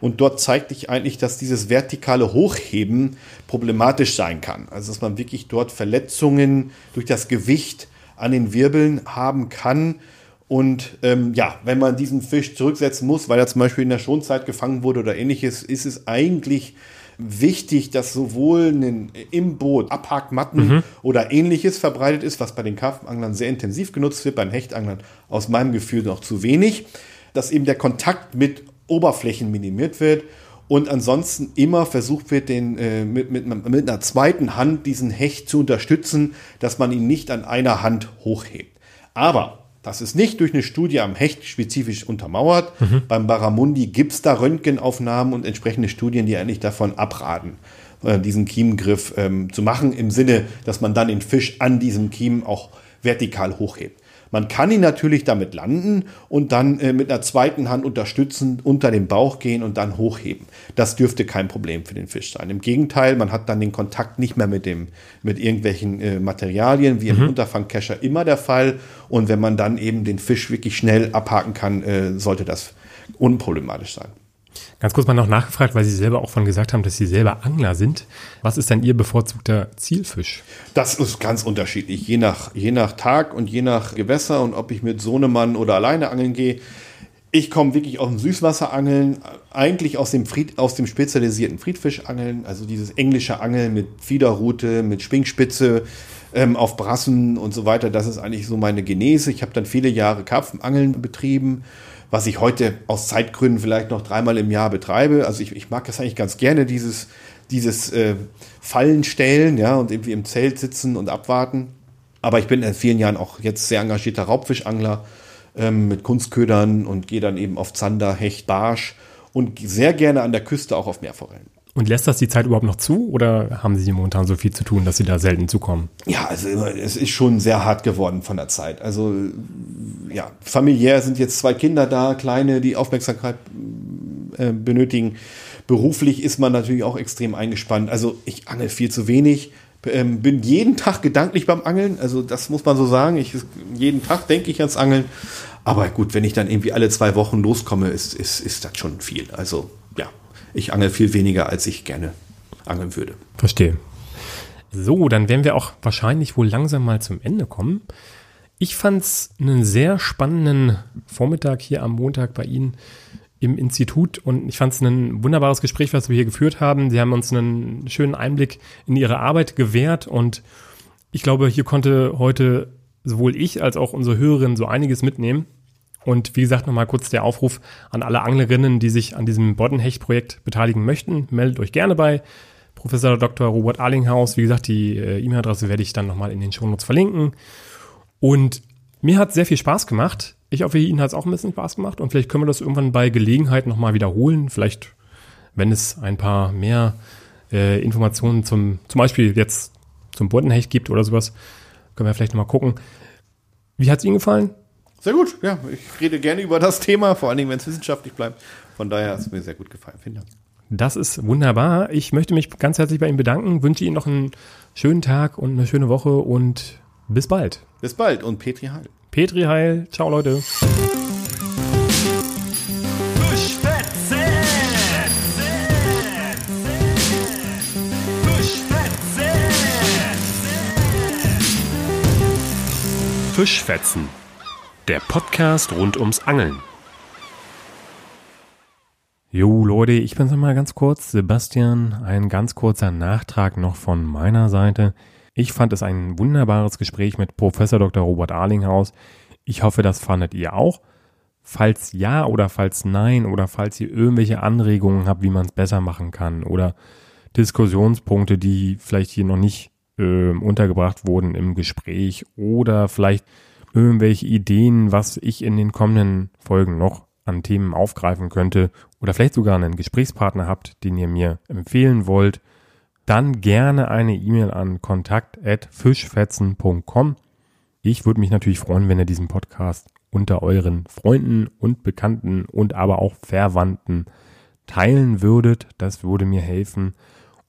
Und dort zeigt sich eigentlich, dass dieses vertikale Hochheben problematisch sein kann. Also dass man wirklich dort Verletzungen durch das Gewicht an den Wirbeln haben kann. Und ähm, ja, wenn man diesen Fisch zurücksetzen muss, weil er zum Beispiel in der Schonzeit gefangen wurde oder ähnliches, ist es eigentlich wichtig, dass sowohl ein, im Boot Abhakmatten mhm. oder ähnliches verbreitet ist, was bei den Karpfenanglern sehr intensiv genutzt wird, bei den Hechtanglern aus meinem Gefühl noch zu wenig, dass eben der Kontakt mit Oberflächen minimiert wird und ansonsten immer versucht wird, den, äh, mit, mit, mit einer zweiten Hand diesen Hecht zu unterstützen, dass man ihn nicht an einer Hand hochhebt. Aber das ist nicht durch eine Studie am Hecht spezifisch untermauert. Mhm. Beim Barramundi gibt es da Röntgenaufnahmen und entsprechende Studien, die eigentlich davon abraten, äh, diesen Kiemengriff ähm, zu machen, im Sinne, dass man dann den Fisch an diesem Kiemen auch vertikal hochhebt. Man kann ihn natürlich damit landen und dann äh, mit einer zweiten Hand unterstützen, unter den Bauch gehen und dann hochheben. Das dürfte kein Problem für den Fisch sein. Im Gegenteil, man hat dann den Kontakt nicht mehr mit dem, mit irgendwelchen äh, Materialien, wie mhm. im Unterfangkescher immer der Fall. Und wenn man dann eben den Fisch wirklich schnell abhaken kann, äh, sollte das unproblematisch sein. Ganz kurz mal noch nachgefragt, weil Sie selber auch von gesagt haben, dass Sie selber Angler sind. Was ist denn Ihr bevorzugter Zielfisch? Das ist ganz unterschiedlich, je nach, je nach Tag und je nach Gewässer und ob ich mit Sohnemann oder alleine angeln gehe. Ich komme wirklich aus dem Süßwasserangeln, eigentlich aus dem, Fried, aus dem spezialisierten Friedfischangeln, also dieses englische Angeln mit Fiederrute, mit Schwingspitze ähm, auf Brassen und so weiter. Das ist eigentlich so meine Genese. Ich habe dann viele Jahre Karpfenangeln betrieben was ich heute aus Zeitgründen vielleicht noch dreimal im Jahr betreibe. Also ich, ich mag das eigentlich ganz gerne, dieses, dieses äh, Fallen stellen, ja, und irgendwie im Zelt sitzen und abwarten. Aber ich bin in vielen Jahren auch jetzt sehr engagierter Raubfischangler ähm, mit Kunstködern und gehe dann eben auf Zander, Hecht, Barsch und sehr gerne an der Küste auch auf Meerforellen. Und lässt das die Zeit überhaupt noch zu oder haben Sie momentan so viel zu tun, dass Sie da selten zukommen? Ja, also es ist schon sehr hart geworden von der Zeit. Also ja, familiär sind jetzt zwei Kinder da, kleine, die Aufmerksamkeit äh, benötigen. Beruflich ist man natürlich auch extrem eingespannt. Also ich angel viel zu wenig. Ähm, bin jeden Tag gedanklich beim Angeln. Also das muss man so sagen. Ich, jeden Tag denke ich ans Angeln. Aber gut, wenn ich dann irgendwie alle zwei Wochen loskomme, ist, ist, ist das schon viel. Also ich angel viel weniger, als ich gerne angeln würde. Verstehe. So, dann werden wir auch wahrscheinlich wohl langsam mal zum Ende kommen. Ich fand es einen sehr spannenden Vormittag hier am Montag bei Ihnen im Institut und ich fand es ein wunderbares Gespräch, was wir hier geführt haben. Sie haben uns einen schönen Einblick in Ihre Arbeit gewährt und ich glaube, hier konnte heute sowohl ich als auch unsere Hörerinnen so einiges mitnehmen. Und wie gesagt, nochmal kurz der Aufruf an alle Anglerinnen, die sich an diesem Boddenhecht-Projekt beteiligen möchten. Meldet euch gerne bei Professor Dr. Robert Arlinghaus. Wie gesagt, die äh, E-Mail-Adresse werde ich dann nochmal in den Shownotes verlinken. Und mir hat sehr viel Spaß gemacht. Ich hoffe, Ihnen hat es auch ein bisschen Spaß gemacht. Und vielleicht können wir das irgendwann bei Gelegenheit nochmal wiederholen. Vielleicht, wenn es ein paar mehr äh, Informationen zum, zum Beispiel jetzt zum Boddenhecht gibt oder sowas, können wir vielleicht nochmal gucken. Wie hat es Ihnen gefallen? Sehr gut, ja. Ich rede gerne über das Thema, vor allen Dingen, wenn es wissenschaftlich bleibt. Von daher hat es mir sehr gut gefallen. Vielen Dank. Das ist wunderbar. Ich möchte mich ganz herzlich bei Ihnen bedanken, wünsche Ihnen noch einen schönen Tag und eine schöne Woche und bis bald. Bis bald und Petri Heil. Petri Heil. Ciao, Leute. Fischfetzen der Podcast rund ums Angeln. Jo Leute, ich bin's nochmal ganz kurz. Sebastian, ein ganz kurzer Nachtrag noch von meiner Seite. Ich fand es ein wunderbares Gespräch mit Professor Dr. Robert Arlinghaus. Ich hoffe, das fandet ihr auch. Falls ja oder falls nein oder falls ihr irgendwelche Anregungen habt, wie man es besser machen kann oder Diskussionspunkte, die vielleicht hier noch nicht äh, untergebracht wurden im Gespräch oder vielleicht irgendwelche Ideen, was ich in den kommenden Folgen noch an Themen aufgreifen könnte oder vielleicht sogar einen Gesprächspartner habt, den ihr mir empfehlen wollt, dann gerne eine E-Mail an kontakt@fischfetzen.com. Ich würde mich natürlich freuen, wenn ihr diesen Podcast unter euren Freunden und Bekannten und aber auch Verwandten teilen würdet. Das würde mir helfen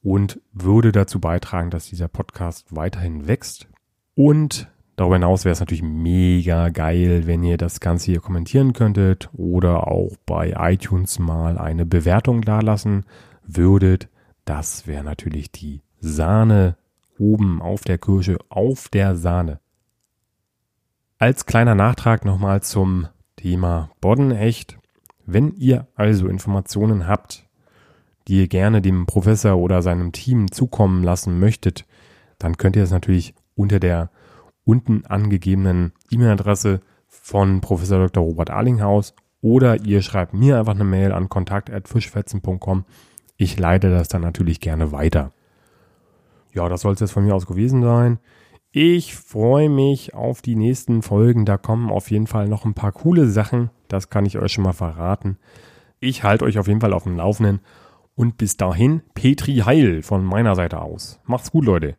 und würde dazu beitragen, dass dieser Podcast weiterhin wächst. Und darüber hinaus wäre es natürlich mega geil, wenn ihr das Ganze hier kommentieren könntet oder auch bei iTunes mal eine Bewertung dalassen würdet. Das wäre natürlich die Sahne oben auf der Kirsche, auf der Sahne. Als kleiner Nachtrag nochmal zum Thema Boddenecht. Wenn ihr also Informationen habt, die ihr gerne dem Professor oder seinem Team zukommen lassen möchtet, dann könnt ihr es natürlich unter der unten angegebenen E-Mail-Adresse von Professor Dr. Robert Arlinghaus oder ihr schreibt mir einfach eine Mail an kontakt@fischfetzen.com. Ich leite das dann natürlich gerne weiter. Ja, das soll es jetzt von mir aus gewesen sein. Ich freue mich auf die nächsten Folgen. Da kommen auf jeden Fall noch ein paar coole Sachen. Das kann ich euch schon mal verraten. Ich halte euch auf jeden Fall auf dem Laufenden und bis dahin Petri Heil von meiner Seite aus. Macht's gut, Leute.